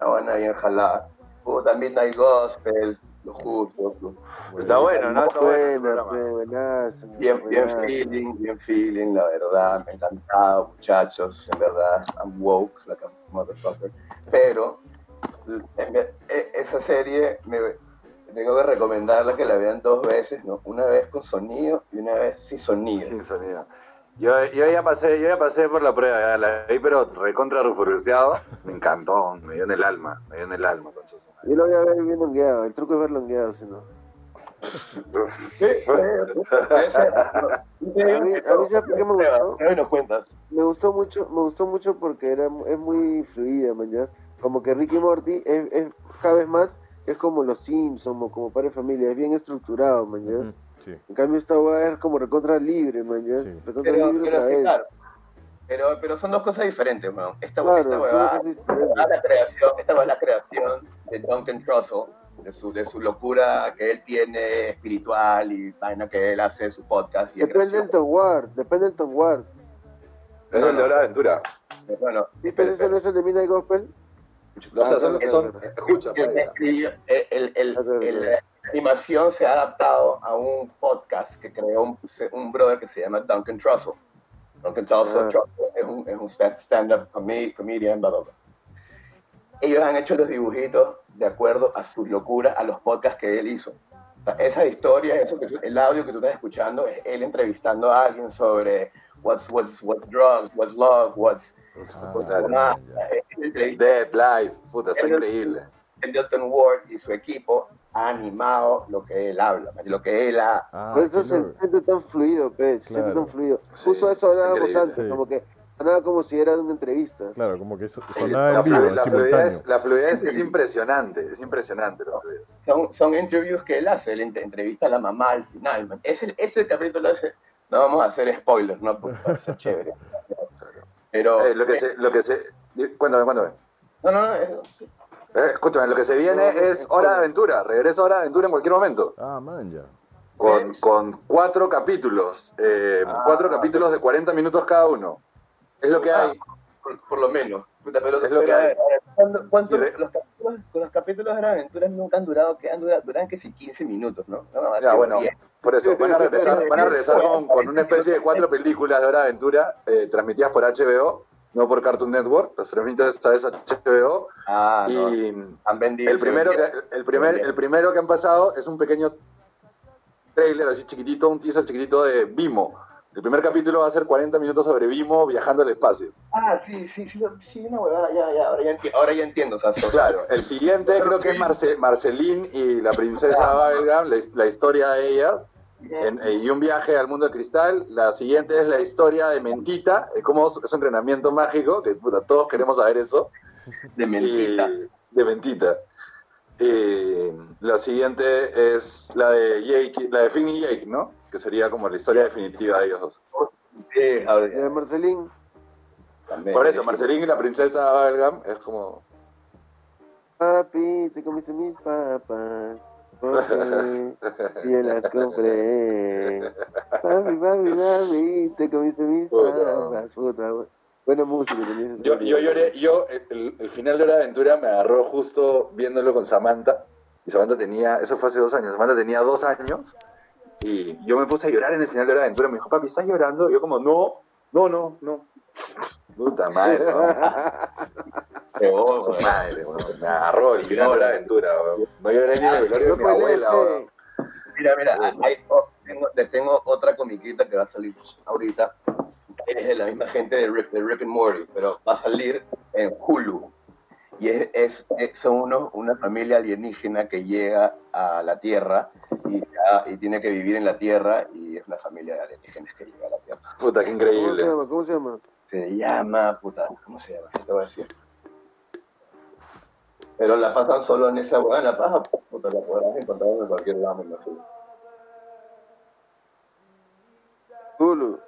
Una buena bien jalada. Puta, Midnight Gospel, los justos. los- Está bueno, ¿no? Está bueno Buena, buenazo. Bien, bien feeling, bien feeling, la verdad, me ha encantado, muchachos, en verdad, I'm woke, like a motherfucker. Pero, en ver- e- esa serie, me, tengo que recomendarla que la vean dos veces, ¿no? Una vez con sonido y una vez sin sonido. Sin sonido. Yo, yo ya pasé, yo ya pasé por la prueba, ya la vi, pero recontra rufuriciado. Me encantó, me dio en el alma, me dio en el alma, madre. Yo lo voy a ver bien longueado. El truco es ver longueado, si no. A mí, a mí ¿sabes por qué me gustó? No nos cuentas. Me gustó mucho, me gustó mucho porque era, es muy fluida, man, ¿ya? Como que Ricky Morty es, es cada vez más, es como los Simpsons o como Padre de Familia, es bien estructurado, ¿ya? Ujú, Sí. En cambio esta weá es como recontra libre, ¿ya? Sí. Recontra Pero, libre pero, otra vez. claro. Pero, pero son dos cosas diferentes, weón. Esta, Claro, esta diferentes. Ah, la creación, esta fue la creación de Duncan Trussell, de su, de su locura que él tiene espiritual y vaina que él hace su podcast. Y Depende del Ward, depende del Tom Ward. Es el de Hora de Aventura. Bueno, ¿Pero ese no es el de Midnight Gospel? O sea, son, escucha, el, pues, el, animación se ha adaptado a un podcast que creó un, un brother que se llama Duncan Trussell. Duncan Trussell, Ah. Trussell es un, es un stand-up comedian, bla, bla, bla. Ellos han hecho los dibujitos de acuerdo a su locura, a los podcasts que él hizo. O sea, esa historia, eso que tú- el audio que tú estás escuchando es él entrevistando a alguien sobre what's, what's, what's drugs, what's love, what's... Ah, what's entrevista Dead Life, puta, está Ellos- increíble. Pendleton Ward y su equipo ha animado lo que él habla, lo que él ha... Ah, Por eso sí, se siente tan fluido, pe, se siente Claro. tan fluido. Sí, Justo eso está hablábamos antes, Sí. como que Sonaba como si era una entrevista. Claro, como que so- Sí, sonaba la, en vivo, la fluidez, la fluidez es impresionante, es impresionante la fluidez. Son, son interviews que él hace, él ent- entrevista a la mamá al final. man. Ese, ese capítulo ese, no vamos a hacer spoilers, ¿no? Porque parece chévere. Pero, Eh, lo que se, lo que se, cuéntame, cuéntame. no, no, no, es- Eh, escúchame, lo que se viene es Hora de Aventura, regresa Hora de Aventura en cualquier momento. Ah, man, ya. Con, con cuatro capítulos, eh, Ah. cuatro capítulos de 40 minutos cada uno. Es lo que hay. por, por lo menos. Puta, pero, Es lo que hay. a ver, ¿cuánto- cuánto- Y re- los, capítulos, los capítulos de las aventuras nunca han durado, que han durado, duran que si 15 minutos, ¿no? No, no, Ya, bueno, 10. por eso, van a regresar, van a regresar con, con una especie de cuatro películas de Hora de Aventura eh, transmitidas por HBO, no por Cartoon Network, las transmiten esta vez HBO. Ah, no. y Han vendido. el primero, que, el, primer, el primero que han pasado es un pequeño trailer así chiquitito, un teaser chiquitito de Vimo. El primer capítulo va a ser 40 minutos sobre Vimo viajando al espacio. Ah, sí, sí, sí, sí, una huevada, ya, ya, ahora ya, enti- ahora ya entiendo, o sea, so- Claro, el siguiente creo que es Marce- Marceline y la princesa Babelgam, la, his- la historia de ellas, en- eh, y un viaje al mundo del cristal. La siguiente es la historia de Mentita, eh, cómo es su entrenamiento mágico, que puta, todos queremos saber eso. de mentira. Y- de Mentita. Y la siguiente es la de Jake, la de Finn y Jake, ¿no? Que sería como la historia definitiva de ellos dos. Sí, de Marcelín, también. Por eso, Marceline y la princesa Babelgam es como... papi, te comiste mis papas. Porque yo las compré. Papi, papi, papi, te comiste mis Puta. papas. Puta, bu- buena música tenías. Yo, yo lloré, yo, el, el final de Hora de Aventura me agarró justo viéndolo con Samantha. Y Samantha tenía, eso fue hace dos años, Samantha tenía dos años. Y yo me puse a llorar en el final de de Aventura. Me dijo, papi, ¿estás llorando? Y yo como, no, no, no, no. Puta madre. Qué bobo, madre, weón. Me agarró el final de de Aventura, weón. No lloré ni en el velorio de mi abuela, weón. Mira, mira, hay, oh, tengo, les tengo otra comiquita que va a salir ahorita. Es de la misma gente de Rick, de Rick and Morty, pero va a salir en Hulu. Y es, es- es- son unos, una familia alienígena que llega a la Tierra y, ya- y tiene que vivir en la Tierra y es una familia de alienígenas que llega a la Tierra. Puta, qué ¿Cómo se increíble. llama? ¿Cómo se llama? Se llama, puta, ¿cómo se llama? Te voy a decir. Pero la pasan solo en esa hueá, en la paja, puta, la podrás encontrar en cualquier lado, me imagino. Hulu.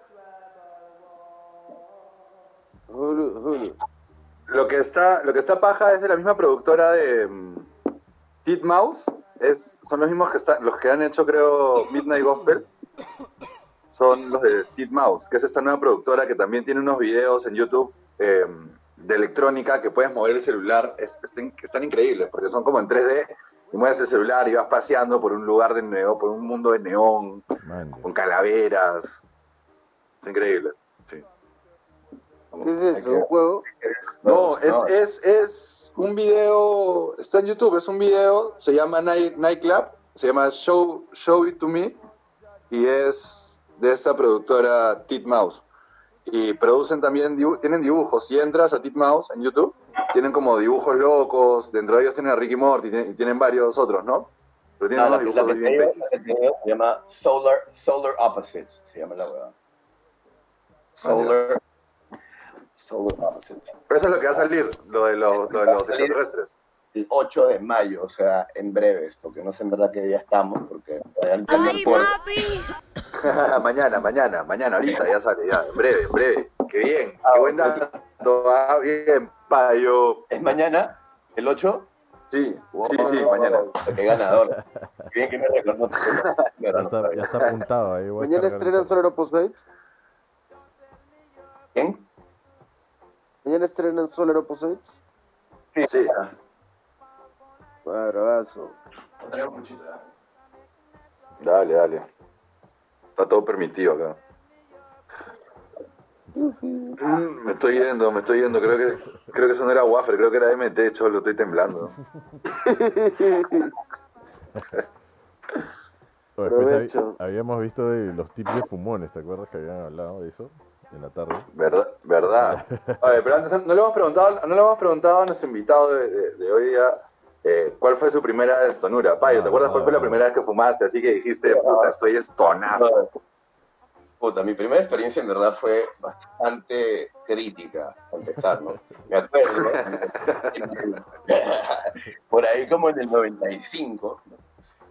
Hulu, Hulu. Lo que está, lo que está paja es de la misma productora de mm, Titmouse. Es, son los mismos que están, los que han hecho, creo, Midnight Gospel. Son los de Titmouse, que es esta nueva productora que también tiene unos videos en YouTube eh, de electrónica que puedes mover el celular, es- que están increíbles, porque son como en 3D y mueves el celular y vas paseando por un lugar de neón, por un mundo de neón, con calaveras. Es increíble. ¿Qué es eso? ¿Un juego? No, es, es, es un video, está en YouTube, es un video, se llama Night, Nightclub, se llama Show, Show It To Me, y es de esta productora Titmouse. Y producen también, tienen dibujos, si entras a Titmouse en YouTube, tienen como dibujos locos, dentro de ellos tienen a Ricky Morty, y tienen varios otros, ¿no? Pero tienen No, unos dibujos la que se llama Solar, Solar Opposites, se llama la hueá. Solar, Pero eso es lo que va a salir, lo de los, lo de los extraterrestres. El 8 de mayo, o sea, en breves, porque no sé en verdad qué día estamos, porque todavía no tengo el puerto. mañana, mañana, mañana, ahorita ya sale, ya, en breve, en breve. Qué bien, Ah, qué buen dato, ah, bien, payo. ¿Es mañana? ¿El 8? Sí, sí, sí, mañana. Qué ganador. Qué bien que me recordó. Ya está, ya está apuntado ahí. Mañana estrenan Solar Opposites. ¿Quién? Mañana estrenan Solar Opposites. Sí, Ah, bravazo. dale, dale. Está todo permitido acá. Mm, me estoy yendo, me estoy yendo. Creo que, creo que eso no era wafer, creo que era MT, cholo, estoy temblando. Después habíamos visto de los tips de fumones, ¿te acuerdas que habían hablado de eso en la tarde? ¿Verdad? ¿Verdad? A ver, pero antes, no le hemos preguntado, no le hemos preguntado a nuestro invitado de, de- de hoy día eh, cuál fue su primera estonura. Payo, ¿te Ah, acuerdas cuál fue la ah. primera vez que fumaste? Así que dijiste, puta, estoy estonazo. Puta, mi primera experiencia en verdad fue bastante crítica, para empezar, ¿no? Me acuerdo, por ahí como en el 95, ¿no?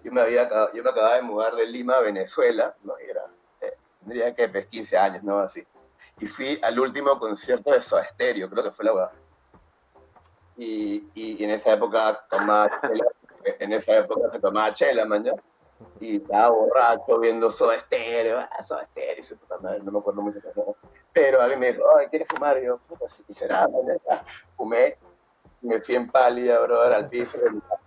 yo, me había, yo me acababa de mudar de Lima a Venezuela, ¿no? Y era, eh, tendría que pues, 15 años, ¿no? Así. Y fui al último concierto de Soda Stereo, creo que fue la. Y, y, y en esa época tomaba chela, en esa época se tomaba chela, mañana y estaba borracho viendo Soda Stereo, ah, Soda Stereo, y su puta madre, no me acuerdo mucho. ¿no? Pero alguien me dijo, ay, ¿quieres fumar? Y yo, puta, sí, será, man, ya. Fumé, me fui en pálida, brother, al piso. de mi casa.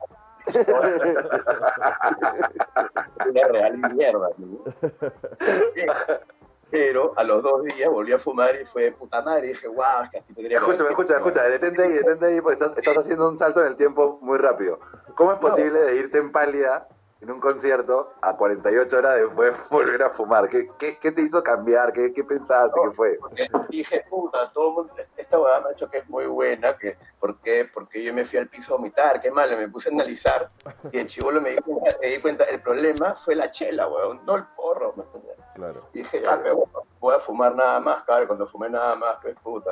Una real mierda, ¿no? Pero a los dos días volví a fumar y fue puta madre, y dije, wow, es que así tendría Escúchame, sido". escúchame, escúchame, detente ahí, detente ahí, porque estás, estás haciendo un salto en el tiempo muy rápido. ¿Cómo es posible de irte en pálida en un concierto a 48 horas después volver a fumar? ¿Qué, qué, qué te hizo cambiar? ¿Qué, qué pensaste? ¿Qué fue? Porque dije, puta, todo el mundo, esta huevada me ha hecho que es muy buena, que, ¿por qué? Porque yo me fui al piso a vomitar, qué mal, me puse a analizar, y el chivolo me di cuenta, me di cuenta, el problema fue la chela, weón, no el porro, ¿me entiendes? Claro. Y dije, ya, me voy, voy a fumar nada más, claro, cuando fumé nada más, pues puta,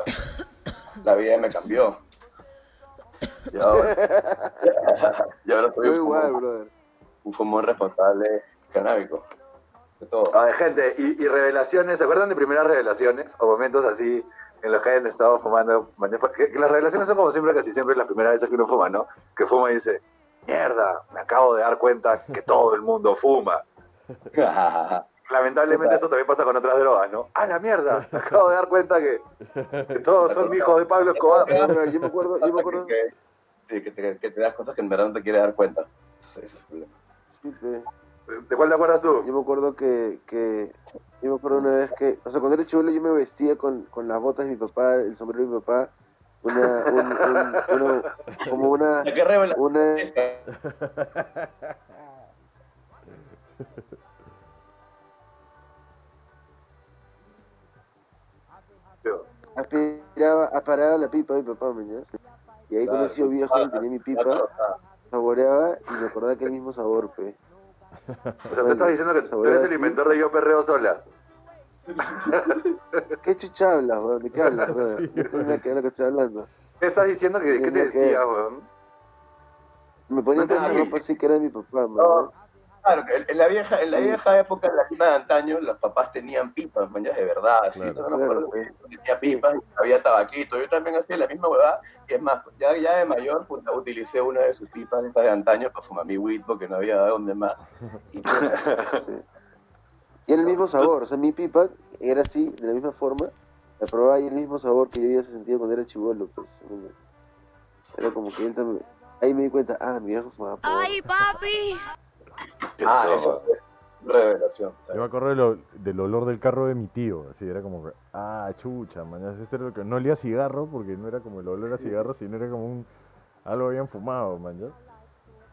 la vida me cambió. Y ahora, y ahora soy un igual, fumón, brother. un fumón responsable canábico, de todo. A ver, gente, y, y revelaciones, ¿se acuerdan de primeras revelaciones? O momentos así en los que hayan estado fumando. Que, que las revelaciones son como siempre, casi siempre las primeras veces que uno fuma, ¿no? Que fuma y dice, mierda, me acabo de dar cuenta que todo el mundo fuma. Lamentablemente eso también pasa con otras drogas, ¿no? ¡Ah, la mierda! Me acabo de dar cuenta que, que todos son hijos de Pablo Escobar. Yo me acuerdo, yo me acuerdo, que, sí, que te, que te das cosas que en verdad no te quieres dar cuenta. Ese es el problema. sí. ¿De cuál te acuerdas tú? yo me acuerdo que, que, yo me acuerdo una vez que, o sea, cuando era chulo yo me vestía con, con las botas de mi papá, el sombrero de mi papá, una, un, un- una- como una, La que revela. una, aspiraba, aspiraba la pipa de mi papá, ¿me entiendes? Y ahí cuando he sido viejo y tenía mi pipa, saboreaba y me acordaba que el mismo sabor, pe. O sea, tú estás diciendo que tú eres el inventor de Yo Perreo Sola. ¿Qué chucha hablas, weón? ¿De qué hablas, brother? No tiene nada que ver lo que estoy hablando. ¿Qué estás diciendo? que ¿Qué te decía, weón? Me ponía No ropa así que era de mi papá. No, claro, en la vieja, en la vieja época, en la Lima de antaño, los papás tenían pipas, mañas de verdad, así, Claro. no me acuerdo Claro, tenía pipas, había tabaquito, yo también hacía la misma huevada, y es más, ya, ya de mayor, puta, utilicé una de sus pipas estas de antaño para fumar mi weed porque no había de dónde más. Y, puta, Sí. Y era el mismo sabor, o sea, mi pipa era así, de la misma forma, la probaba y el mismo sabor que yo ya sentía cuando era chivolo, pues. Era como que él también. Ahí me di cuenta, ah, mi viejo fumaba. Ay, papi. Ah, eso fue revelación. Yo me acuerdo de lo- del olor del carro de mi tío, así era como que, ah, chucha, mañana este era lo que no olía a cigarro porque no era como el olor a cigarro, sino era como un algo habían fumado, man, ¿ya?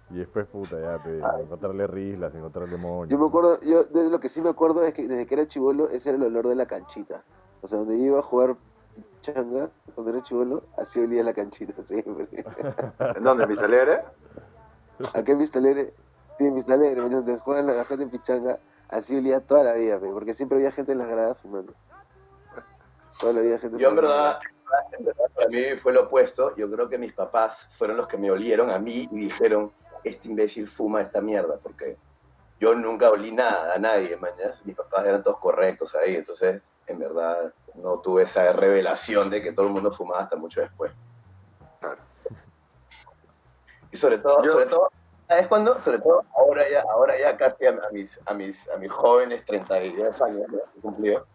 Y después, puta, ya, pe, encontrarle rislas, encontrarle moños. Yo me acuerdo, yo de lo que sí me acuerdo es que desde que era chivolo, ese era el olor de la canchita. O sea, donde yo iba a jugar changa, cuando era chivolo, así olía la canchita siempre. ¿En dónde? ¿En Vista Alegre? Acá en Vistalere, sí, en Vistalere, donde juegan la gente en pichanga, así olía toda la vida, porque siempre había gente en las gradas fumando. Toda la vida gente Yo en fumando. verdad, en verdad, para mí fue lo opuesto. Yo creo que mis papás fueron los que me olieron a mí y dijeron, este imbécil fuma esta mierda, porque yo nunca olí nada a nadie, mañas. Mis papás eran todos correctos ahí, entonces en verdad no tuve esa revelación de que todo el mundo fumaba hasta mucho después. Claro. Y sobre todo, Yo- sobre todo, ¿sabes cuándo? Sobre todo ahora ya, ahora ya casi a, mis, a mis, a mis jóvenes 32 años ¿no? que he cumplido,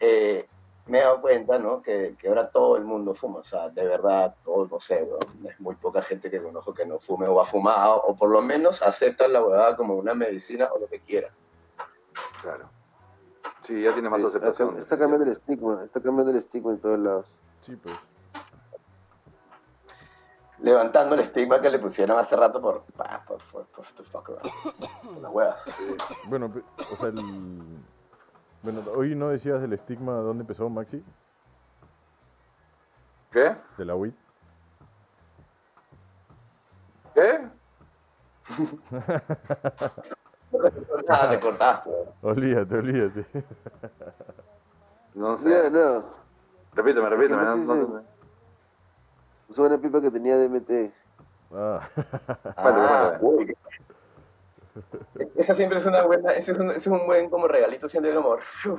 eh, me he dado cuenta, ¿no? Que, que ahora todo el mundo fuma, o sea, de verdad, todo, no sé, weón, es muy poca gente que conozco que no fume o ha fumado, o por lo menos acepta la huevada como una medicina o lo que quieras. Claro. Sí, ya tiene más Sí, aceptación. Está cambiando el estigma, está cambiando el estigma en todos lados. Sí, pues. Levantando el estigma que le pusieron hace rato por, pa, por, por, por, the fuck around, por las huevas. Bueno, o sea, el... Bueno, hoy no decías el estigma dónde empezó Maxi, ¿Qué? de la WIT. ¿Qué? Nada, te cortaste. weón. Olvídate, olvídate. No sé. no. Repíteme, repíteme. no- ¿Qué no- Usó una pipa que tenía DMT. Ah. Ah, uy, qué- Esa siempre es una buena, ese es un, ese es un buen como regalito, siempre como ¡fiu!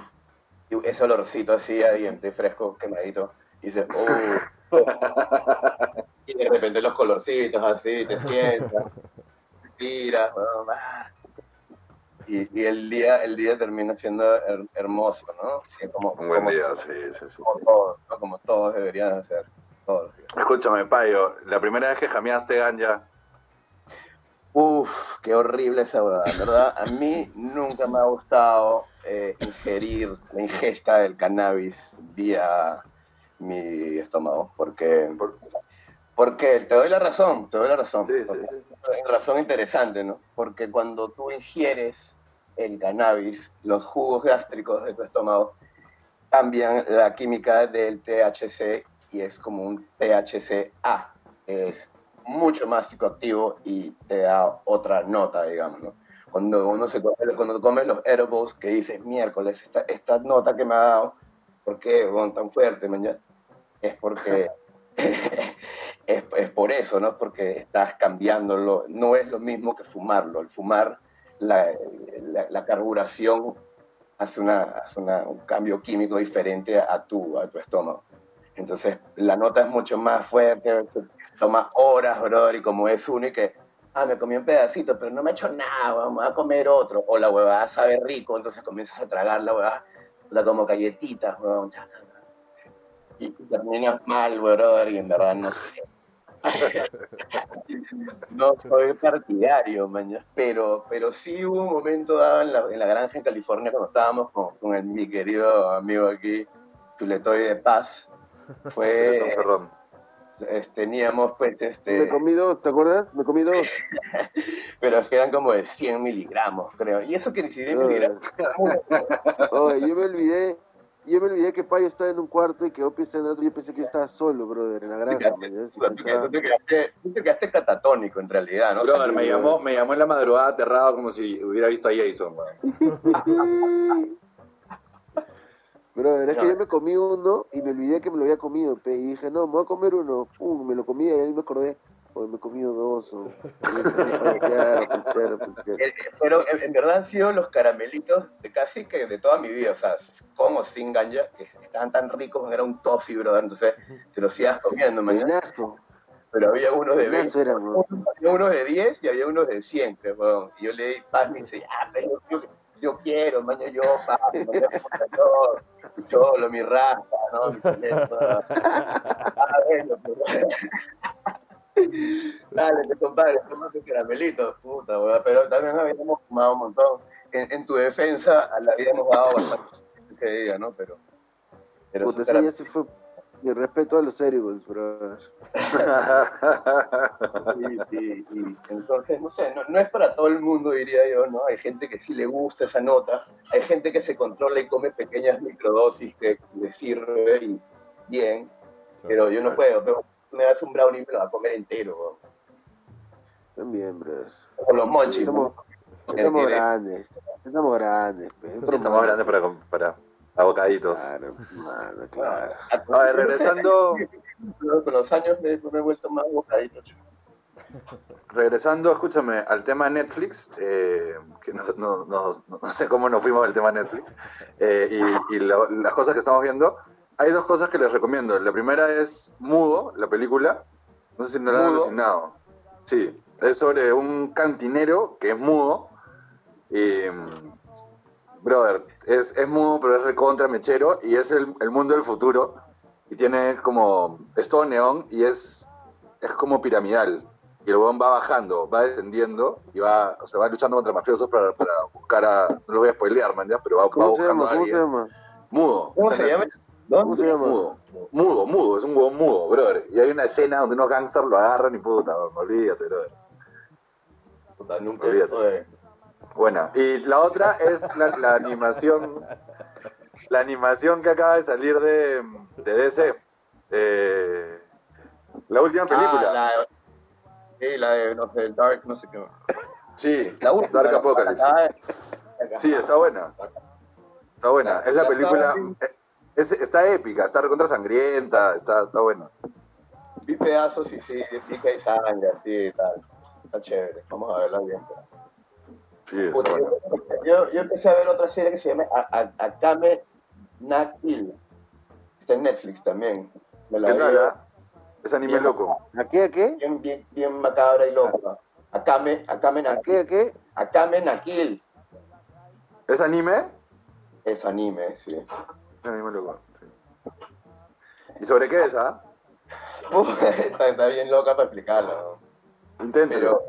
y ese olorcito así a diente fresco, quemadito, y dices, oh. y de repente los colorcitos así, te sientas, tiras, y, y el día, el día termina siendo her- hermoso, ¿no? Sí, como, Un buen como- día, sí, sí, sí. Como todos, ¿no? como todos deberían hacer. Todos. Escúchame, Payo, la primera vez que jameaste ganja, Uf, qué horrible esa huevada, ¿verdad? A mí nunca me ha gustado eh, ingerir la ingesta del cannabis vía mi estómago, porque, porque te doy la razón, te doy la razón. Sí, sí, Razón interesante, ¿no? Porque cuando tú ingieres el cannabis, los jugos gástricos de tu estómago cambian la química del THC y es como un THCA. Es mucho más psicoactivo y te da otra nota, digamos, ¿no? Cuando uno se come, cuando come los edibles, que dices, miércoles, esta, esta nota que me ha dado, ¿por qué weón, tan fuerte, man? Es porque, es, es por eso, ¿no? Porque estás cambiándolo, no es lo mismo que fumarlo. El fumar, la, la, la carburación hace, una, hace una- un cambio químico diferente a tu, a tu estómago. Entonces, la nota es mucho más fuerte, toma horas, brother, y como es uno y que, ah, me comí un pedacito, pero no me ha hecho nada, vamos a comer otro, o la huevada sabe rico, entonces comienzas a tragar la huevada, la como galletitas, huevón, y terminas mal, brother, y en verdad no sé. no soy partidario, mañana, pero, pero sí hubo un momento dado en la, en la granja en California cuando estábamos con, mi querido amigo aquí, Chuletoy de Paz, fue, es- teníamos pues este... Me comí dos, ¿te acuerdas? Me comí dos. pero quedan como de 100 miligramos, creo. Y eso que ni siquiera No, miligramos. Oye, yo me olvidé, yo me olvidé que Payo estaba en un cuarto y que Opi estaba en el otro. Yo pensé que estaba solo, brother, en la granja. Tú te, pensaba- tú te quedaste, tú te quedaste catatónico en realidad, ¿no? Brother, me llamó, me llamó en la madrugada aterrado como si hubiera visto a Jason, man. Brother, es que yo me comí uno y me olvidé que me lo había comido, pe, y dije, no, me voy a comer uno. Pum, me lo comí y ahí me acordé, oye, me he comido dos. O, a paltear. Eh, eh, Pero en, en verdad han sido los caramelitos de casi que de toda mi vida, o sea, con o sin ganja, que estaban tan ricos, era un toffee, brother, entonces te los ibas comiendo, mañana. Pero había unos de 20, buenazo era, weón. había unos de 10 y había unos de 100, que, weón. Y yo le di paz y me dice, ah, pero yo, yo, quiero, mañana yo, mañana yo, mi cholo, mi raspa, ¿no? Mi chuleta. Ah, bueno, pues. Dale, te compadre, toma tu caramelito, puta, weón. Pero también habíamos fumado un montón. En, en tu defensa, la habíamos dado bastante que diga, ¿no? Pero, pero Puta, esos ese ya se fue. Mi respeto a los cereals, brother. Y entonces, no sé, no, no es para todo el mundo, diría yo, ¿no? Hay gente que sí le gusta esa nota, hay gente que se controla y come pequeñas microdosis que le sirve y bien, pero yo no puedo, pero me das un brownie y me lo va a comer entero, weón. También, brother. Con los monchis. Estamos, grandes. Estamos grandes, Estamos más. grandes para, para abocaditos. Claro, mano, claro. A ver, regresando, Con los años me, me he vuelto más bocadito. chico. regresando, escúchame, al tema Netflix, eh, que no, no- no- no sé cómo nos fuimos del tema Netflix, eh, y, y lo- las cosas que estamos viendo, hay dos cosas que les recomiendo. La primera es Mudo, la película, no sé si no la han alucinado. Sí, es sobre un cantinero que es mudo, y, mm, brother, es, es mudo, pero es recontra mechero, y es el, el mundo del futuro, y tiene como, es todo neón, y es, es como piramidal. Y el weón va bajando, va descendiendo y va, o sea, va luchando contra mafiosos para, para buscar a. No lo voy a spoilear, man, ya, pero va, va ¿Cómo se buscando llama? a ¿Cómo se alguien. llama? Mudo. ¿Cómo se llama? ¿Cómo se llama? Mudo. Mudo, mudo, es un huevón mudo, brother. Y hay una escena donde unos gangsters lo agarran y puta, man, olvídate, brother. Puta, nunca Olvídate. oye, Buena. Y la otra es la, la animación. La animación que acaba de salir de, de DC. Eh, la última película. Ah, la, sí, la de, no sé, Dark, no sé qué. Sí, La última. Dark. Apocalypse. Sí, está buena. Está buena. Es la película. eh, Es- está épica, está recontra sangrienta, está, está bueno. Vi pedazos y sí, pica y sangre, así y tal. Está chévere. Vamos a verla bien. Sí, Puta, bueno. yo, yo empecé a ver otra serie que se llama Akame na Kill. Está en Netflix también. Me la ¿Qué tal, ah? Es anime Bien. loco. ¿A qué, a qué? Bien, bien, bien macabra y loca. Akame, Akame na ¿A qué, a qué? Akame na Kill. ¿Es anime? Es anime, sí. Es anime loco. sí. ¿Y sobre qué es, ah? está, está bien loca para explicarla, ¿no? Inténtelo.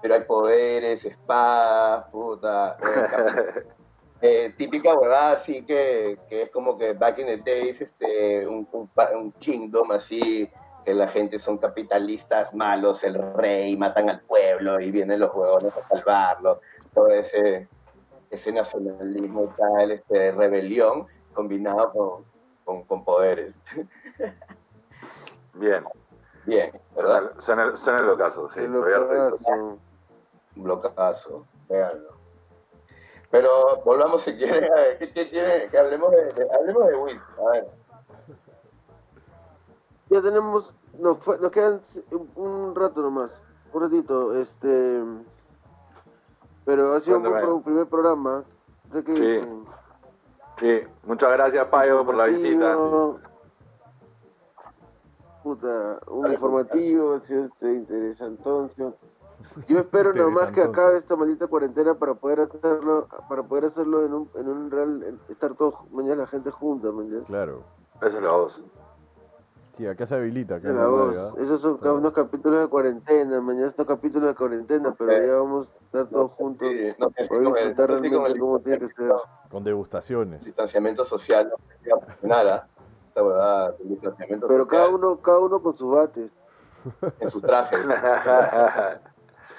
Pero, hay poderes, espadas, puta. eh, típica huevada así que, que es como que back in the days, este, un, un, kingdom así, que la gente son capitalistas malos, el rey, matan al pueblo y vienen los huevones a salvarlo. Todo ese, ese nacionalismo y tal, este, rebelión combinado con, con, con poderes. Bien. Bien. Suena, suena, suena el ocaso, sí. El lo voy a revisar. ocaso. Un blocazo, véanlo. Pero volvamos si quieren, a ver, ¿qué, qué quieren? Que hablemos de, de- hablemos de Will, a ver. Ya tenemos, nos, quedan un, rato nomás, un ratito, este, pero ha sido un, buen primer programa. Que, Sí. eh, Sí, muchas gracias, Payo, por la visita. Puta, un informativo, ha sido este, interesante. Yo espero nomás que acabe esta maldita cuarentena para poder hacerlo, para poder hacerlo en un, en un real, en- estar todos mañana la gente junta, mañana. Claro. Esa es la voz. Sí, acá se habilita. Acá la voz. Esos son Claro. unos capítulos de cuarentena, mañana son capítulos de cuarentena, pero ya vamos a estar todos juntos. Sí, no disfrutar no con realmente el cómo tiene que ser. Con degustaciones. distanciamiento social no sé si va a funcionar, ¿ah? Esta del distanciamiento Pero cada social uno, cada uno con sus bates en su traje.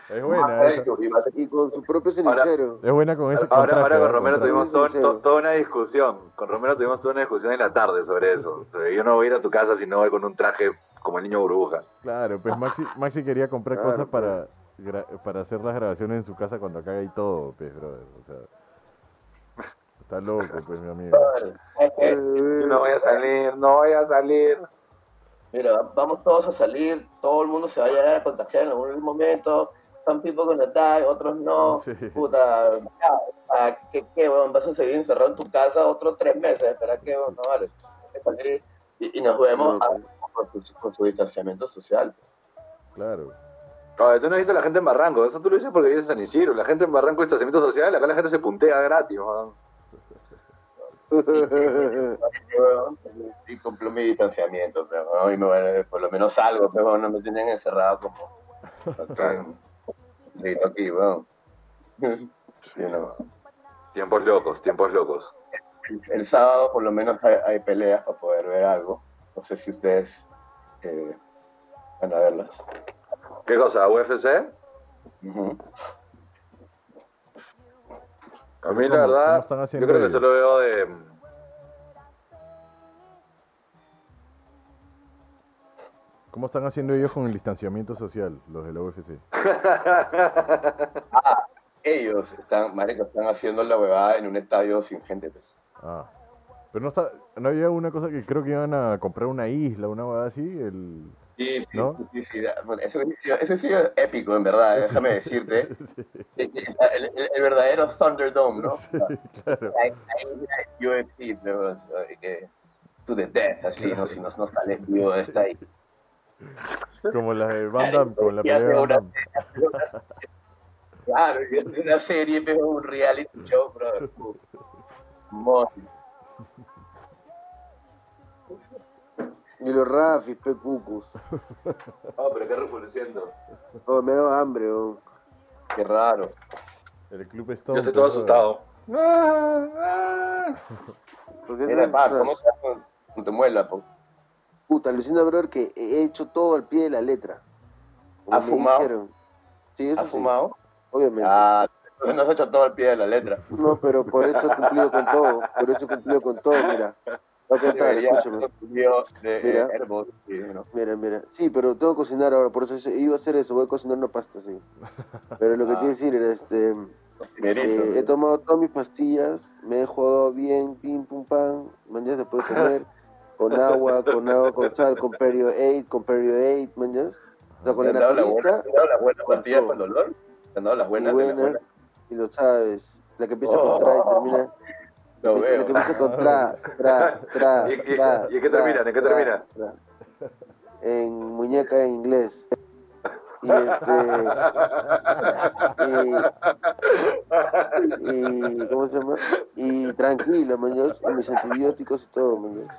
Es buena y esa. con su propio Ahora- cenicero. Es buena con ese Ahora, contraste, ahora ¿ah? con Romero tuvimos todo- Sincero. to- toda una discusión. Con Romero tuvimos toda una discusión en la tarde sobre eso. Sobre, yo no voy a ir a tu casa si no voy con un traje como el niño burbuja. Claro, pues Maxi, Maxi quería comprar Claro, cosas para, gra- para hacer las grabaciones en su casa cuando acá hay todo, pues, brother. O sea, está loco, pues, mi amigo. Eh, no voy a salir, no voy a salir. Mira, vamos todos a salir, todo el mundo se va a llegar a contagiar en algún momento. Some people gonna die, otros no. Sí. Puta, ya, ah, ¿qué, qué, weón? ¿Vas a seguir encerrado en tu casa otros tres meses? Espera, ¿qué, weón? No vale. Que Y, y nos vemos No, a- con, su, con su distanciamiento social. Claro. Oye, tú no viste a la gente en Barranco, eso tú lo dices porque vives en San Isidro. La gente en Barranco, distanciamiento social, acá la gente se puntea gratis, weón. weón, Y cumplo mi distanciamiento, pero, ¿no? y me, voy- por lo menos salgo, pero no me tienen encerrado como grito aquí, weón. Know. Tiempos locos, tiempos locos. El sábado por lo menos hay, hay peleas para poder ver algo. No sé si ustedes eh, van a verlas. ¿Qué cosa? ¿UFC? Ujú. A mí ¿Cómo- la verdad, yo creo que solo veo de... ¿Cómo están haciendo ellos con el distanciamiento social, los de la UFC? Ellos están, marico, están haciendo la huevada en un estadio sin gente. pues. Ah. Pero no está, no había una cosa que creo que iban a comprar una isla, una hueá así, el... Sí, sí, ¿No? sí, sí, Eso, eso sí es épico, en verdad, déjame decirte. El, el- el verdadero Thunderdome, ¿no? claro. Hay UFC, pero, to the death, así, ¿no? Si no, no sales vivo de esta ahí. Como la de Van Damme, como la pelea de Van una- Damme. Claro, es una serie, pero un reality show, bro. Monstruo. Y los Rafis, pe cucus. Oh, pero qué refuleciendo. Oh, me da hambre, oh. Qué raro. El Club Yo Stone. estoy todo asustado. Porque Mira, esas- pa, ¿cómo con, con tu muela, po? Puta, alucina, brother, que he hecho todo al pie de la letra. Como ¿Has me fumado? dijeron. Sí, eso ¿Has sí, fumado? obviamente. Ah, entonces no has hecho todo al pie de la letra. No, pero por eso he cumplido con todo. Por eso he cumplido con todo, mira. Voy a contar, Debería escúchame. de Mira. eh, Herbos, sí, ¿no? Mira, mira. Sí, pero tengo que cocinar ahora, por eso iba a hacer eso, voy a cocinar una pasta, sí. Pero lo que Ah. te decir era, este, Erizo. Eh, he tomado todas mis pastillas, me he jugado bien, pim, pum, pam, mañana después de comer, con agua, con agua, con sal, con Perio 8, con Perio 8, mañana. O sea, con ¿Te la la buena- naturista te han dado las buenas con pastillas el dolor? ¿Te han dado las y buenas? buena, buenas? y lo sabes. La que empieza Oh. con tra y termina. Lo la veo. que empieza con tra, tra, tra. ¿Y- y- tra, y en qué termina? ¿En qué tra, termina? tra. En muñeca en inglés. Y este. Y, y- ¿Cómo se llama? Y tranquilo, mañana. Y mis antibióticos y todo, mañana.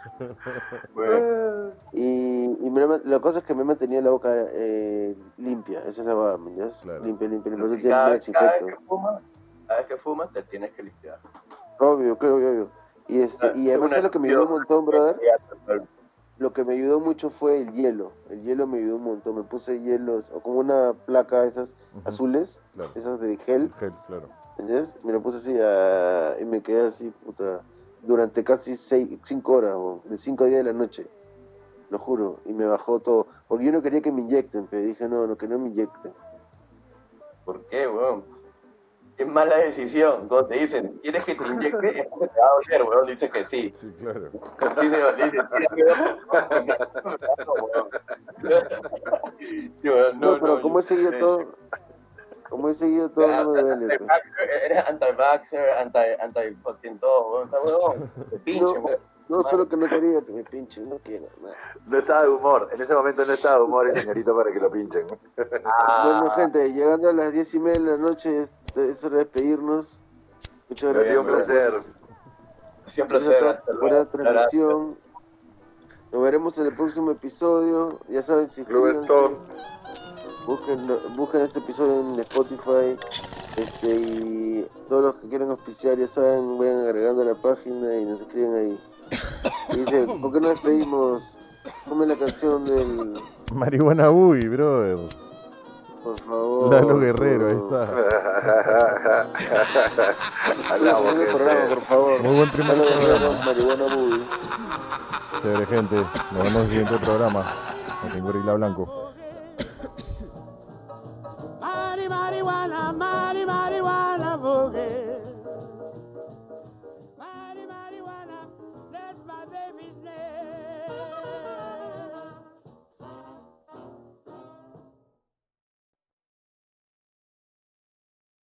Bueno, Y, y me, la cosa es que me mantenía la boca eh, limpia, esa es la verdad. Claro. Limpia, limpia, limpia, cada, vez desinfecto. que fumas, cada vez que fumas te tienes que limpiar. Obvio, creo, obvio, obvio. Y, este, y además, ¿sabes lo que me ayudó un montón, brother? Lo que me ayudó mucho fue el hielo. El hielo me ayudó un montón. Me puse hielos, o como una placa esas azules, Claro. esas de gel, Gel, claro. ¿entiendes? Me lo puse así ah, y me quedé así, puta, durante casi seis, cinco horas, o de cinco a diez de la noche. Lo juro. Y me bajó todo. Porque yo no quería que me inyecten, pero dije, no, no, que no me inyecten. ¿Por qué, weón? Es mala decisión. Cuando te dicen, ¿quieres que te inyecte? Te va a doler, weón. Dice que sí. Sí, claro. No, pero como he seguido eh, todo, como he seguido todo, no me duele. Eres anti-vaxxer, anti, anti fucking todo, weón. Está weón. Te pinche, No, weón. no, solo que no quería que me pinchen, no quiero. nada. No estaba de humor. En ese momento no estaba de humor el señorito para que lo pinchen. Ah, Bueno, gente, llegando a las diez y media de la noche, es, es hora de despedirnos. Muchas Ha gracias. sido un placer. Esta hasta por esta luego. transmisión. Nos veremos en el próximo episodio. Ya saben, si Club busquen, busquen este episodio en Spotify. Este, y todos los que quieran auspiciar, ya saben, vayan agregando a la página y nos escriben ahí. Y dice, ¿por qué no despedimos? Ponme la canción del. Marihuana Uy, brother. Por favor. Lalo Guerrero, ahí está. Hablamos, Ponme el programa, por favor. Muy buen primer programa. Marihuana Movie. Chévere, gente. Nos vemos en el siguiente programa. Aquí en Gorila Blanco. Mari, marihuana, mari, mari,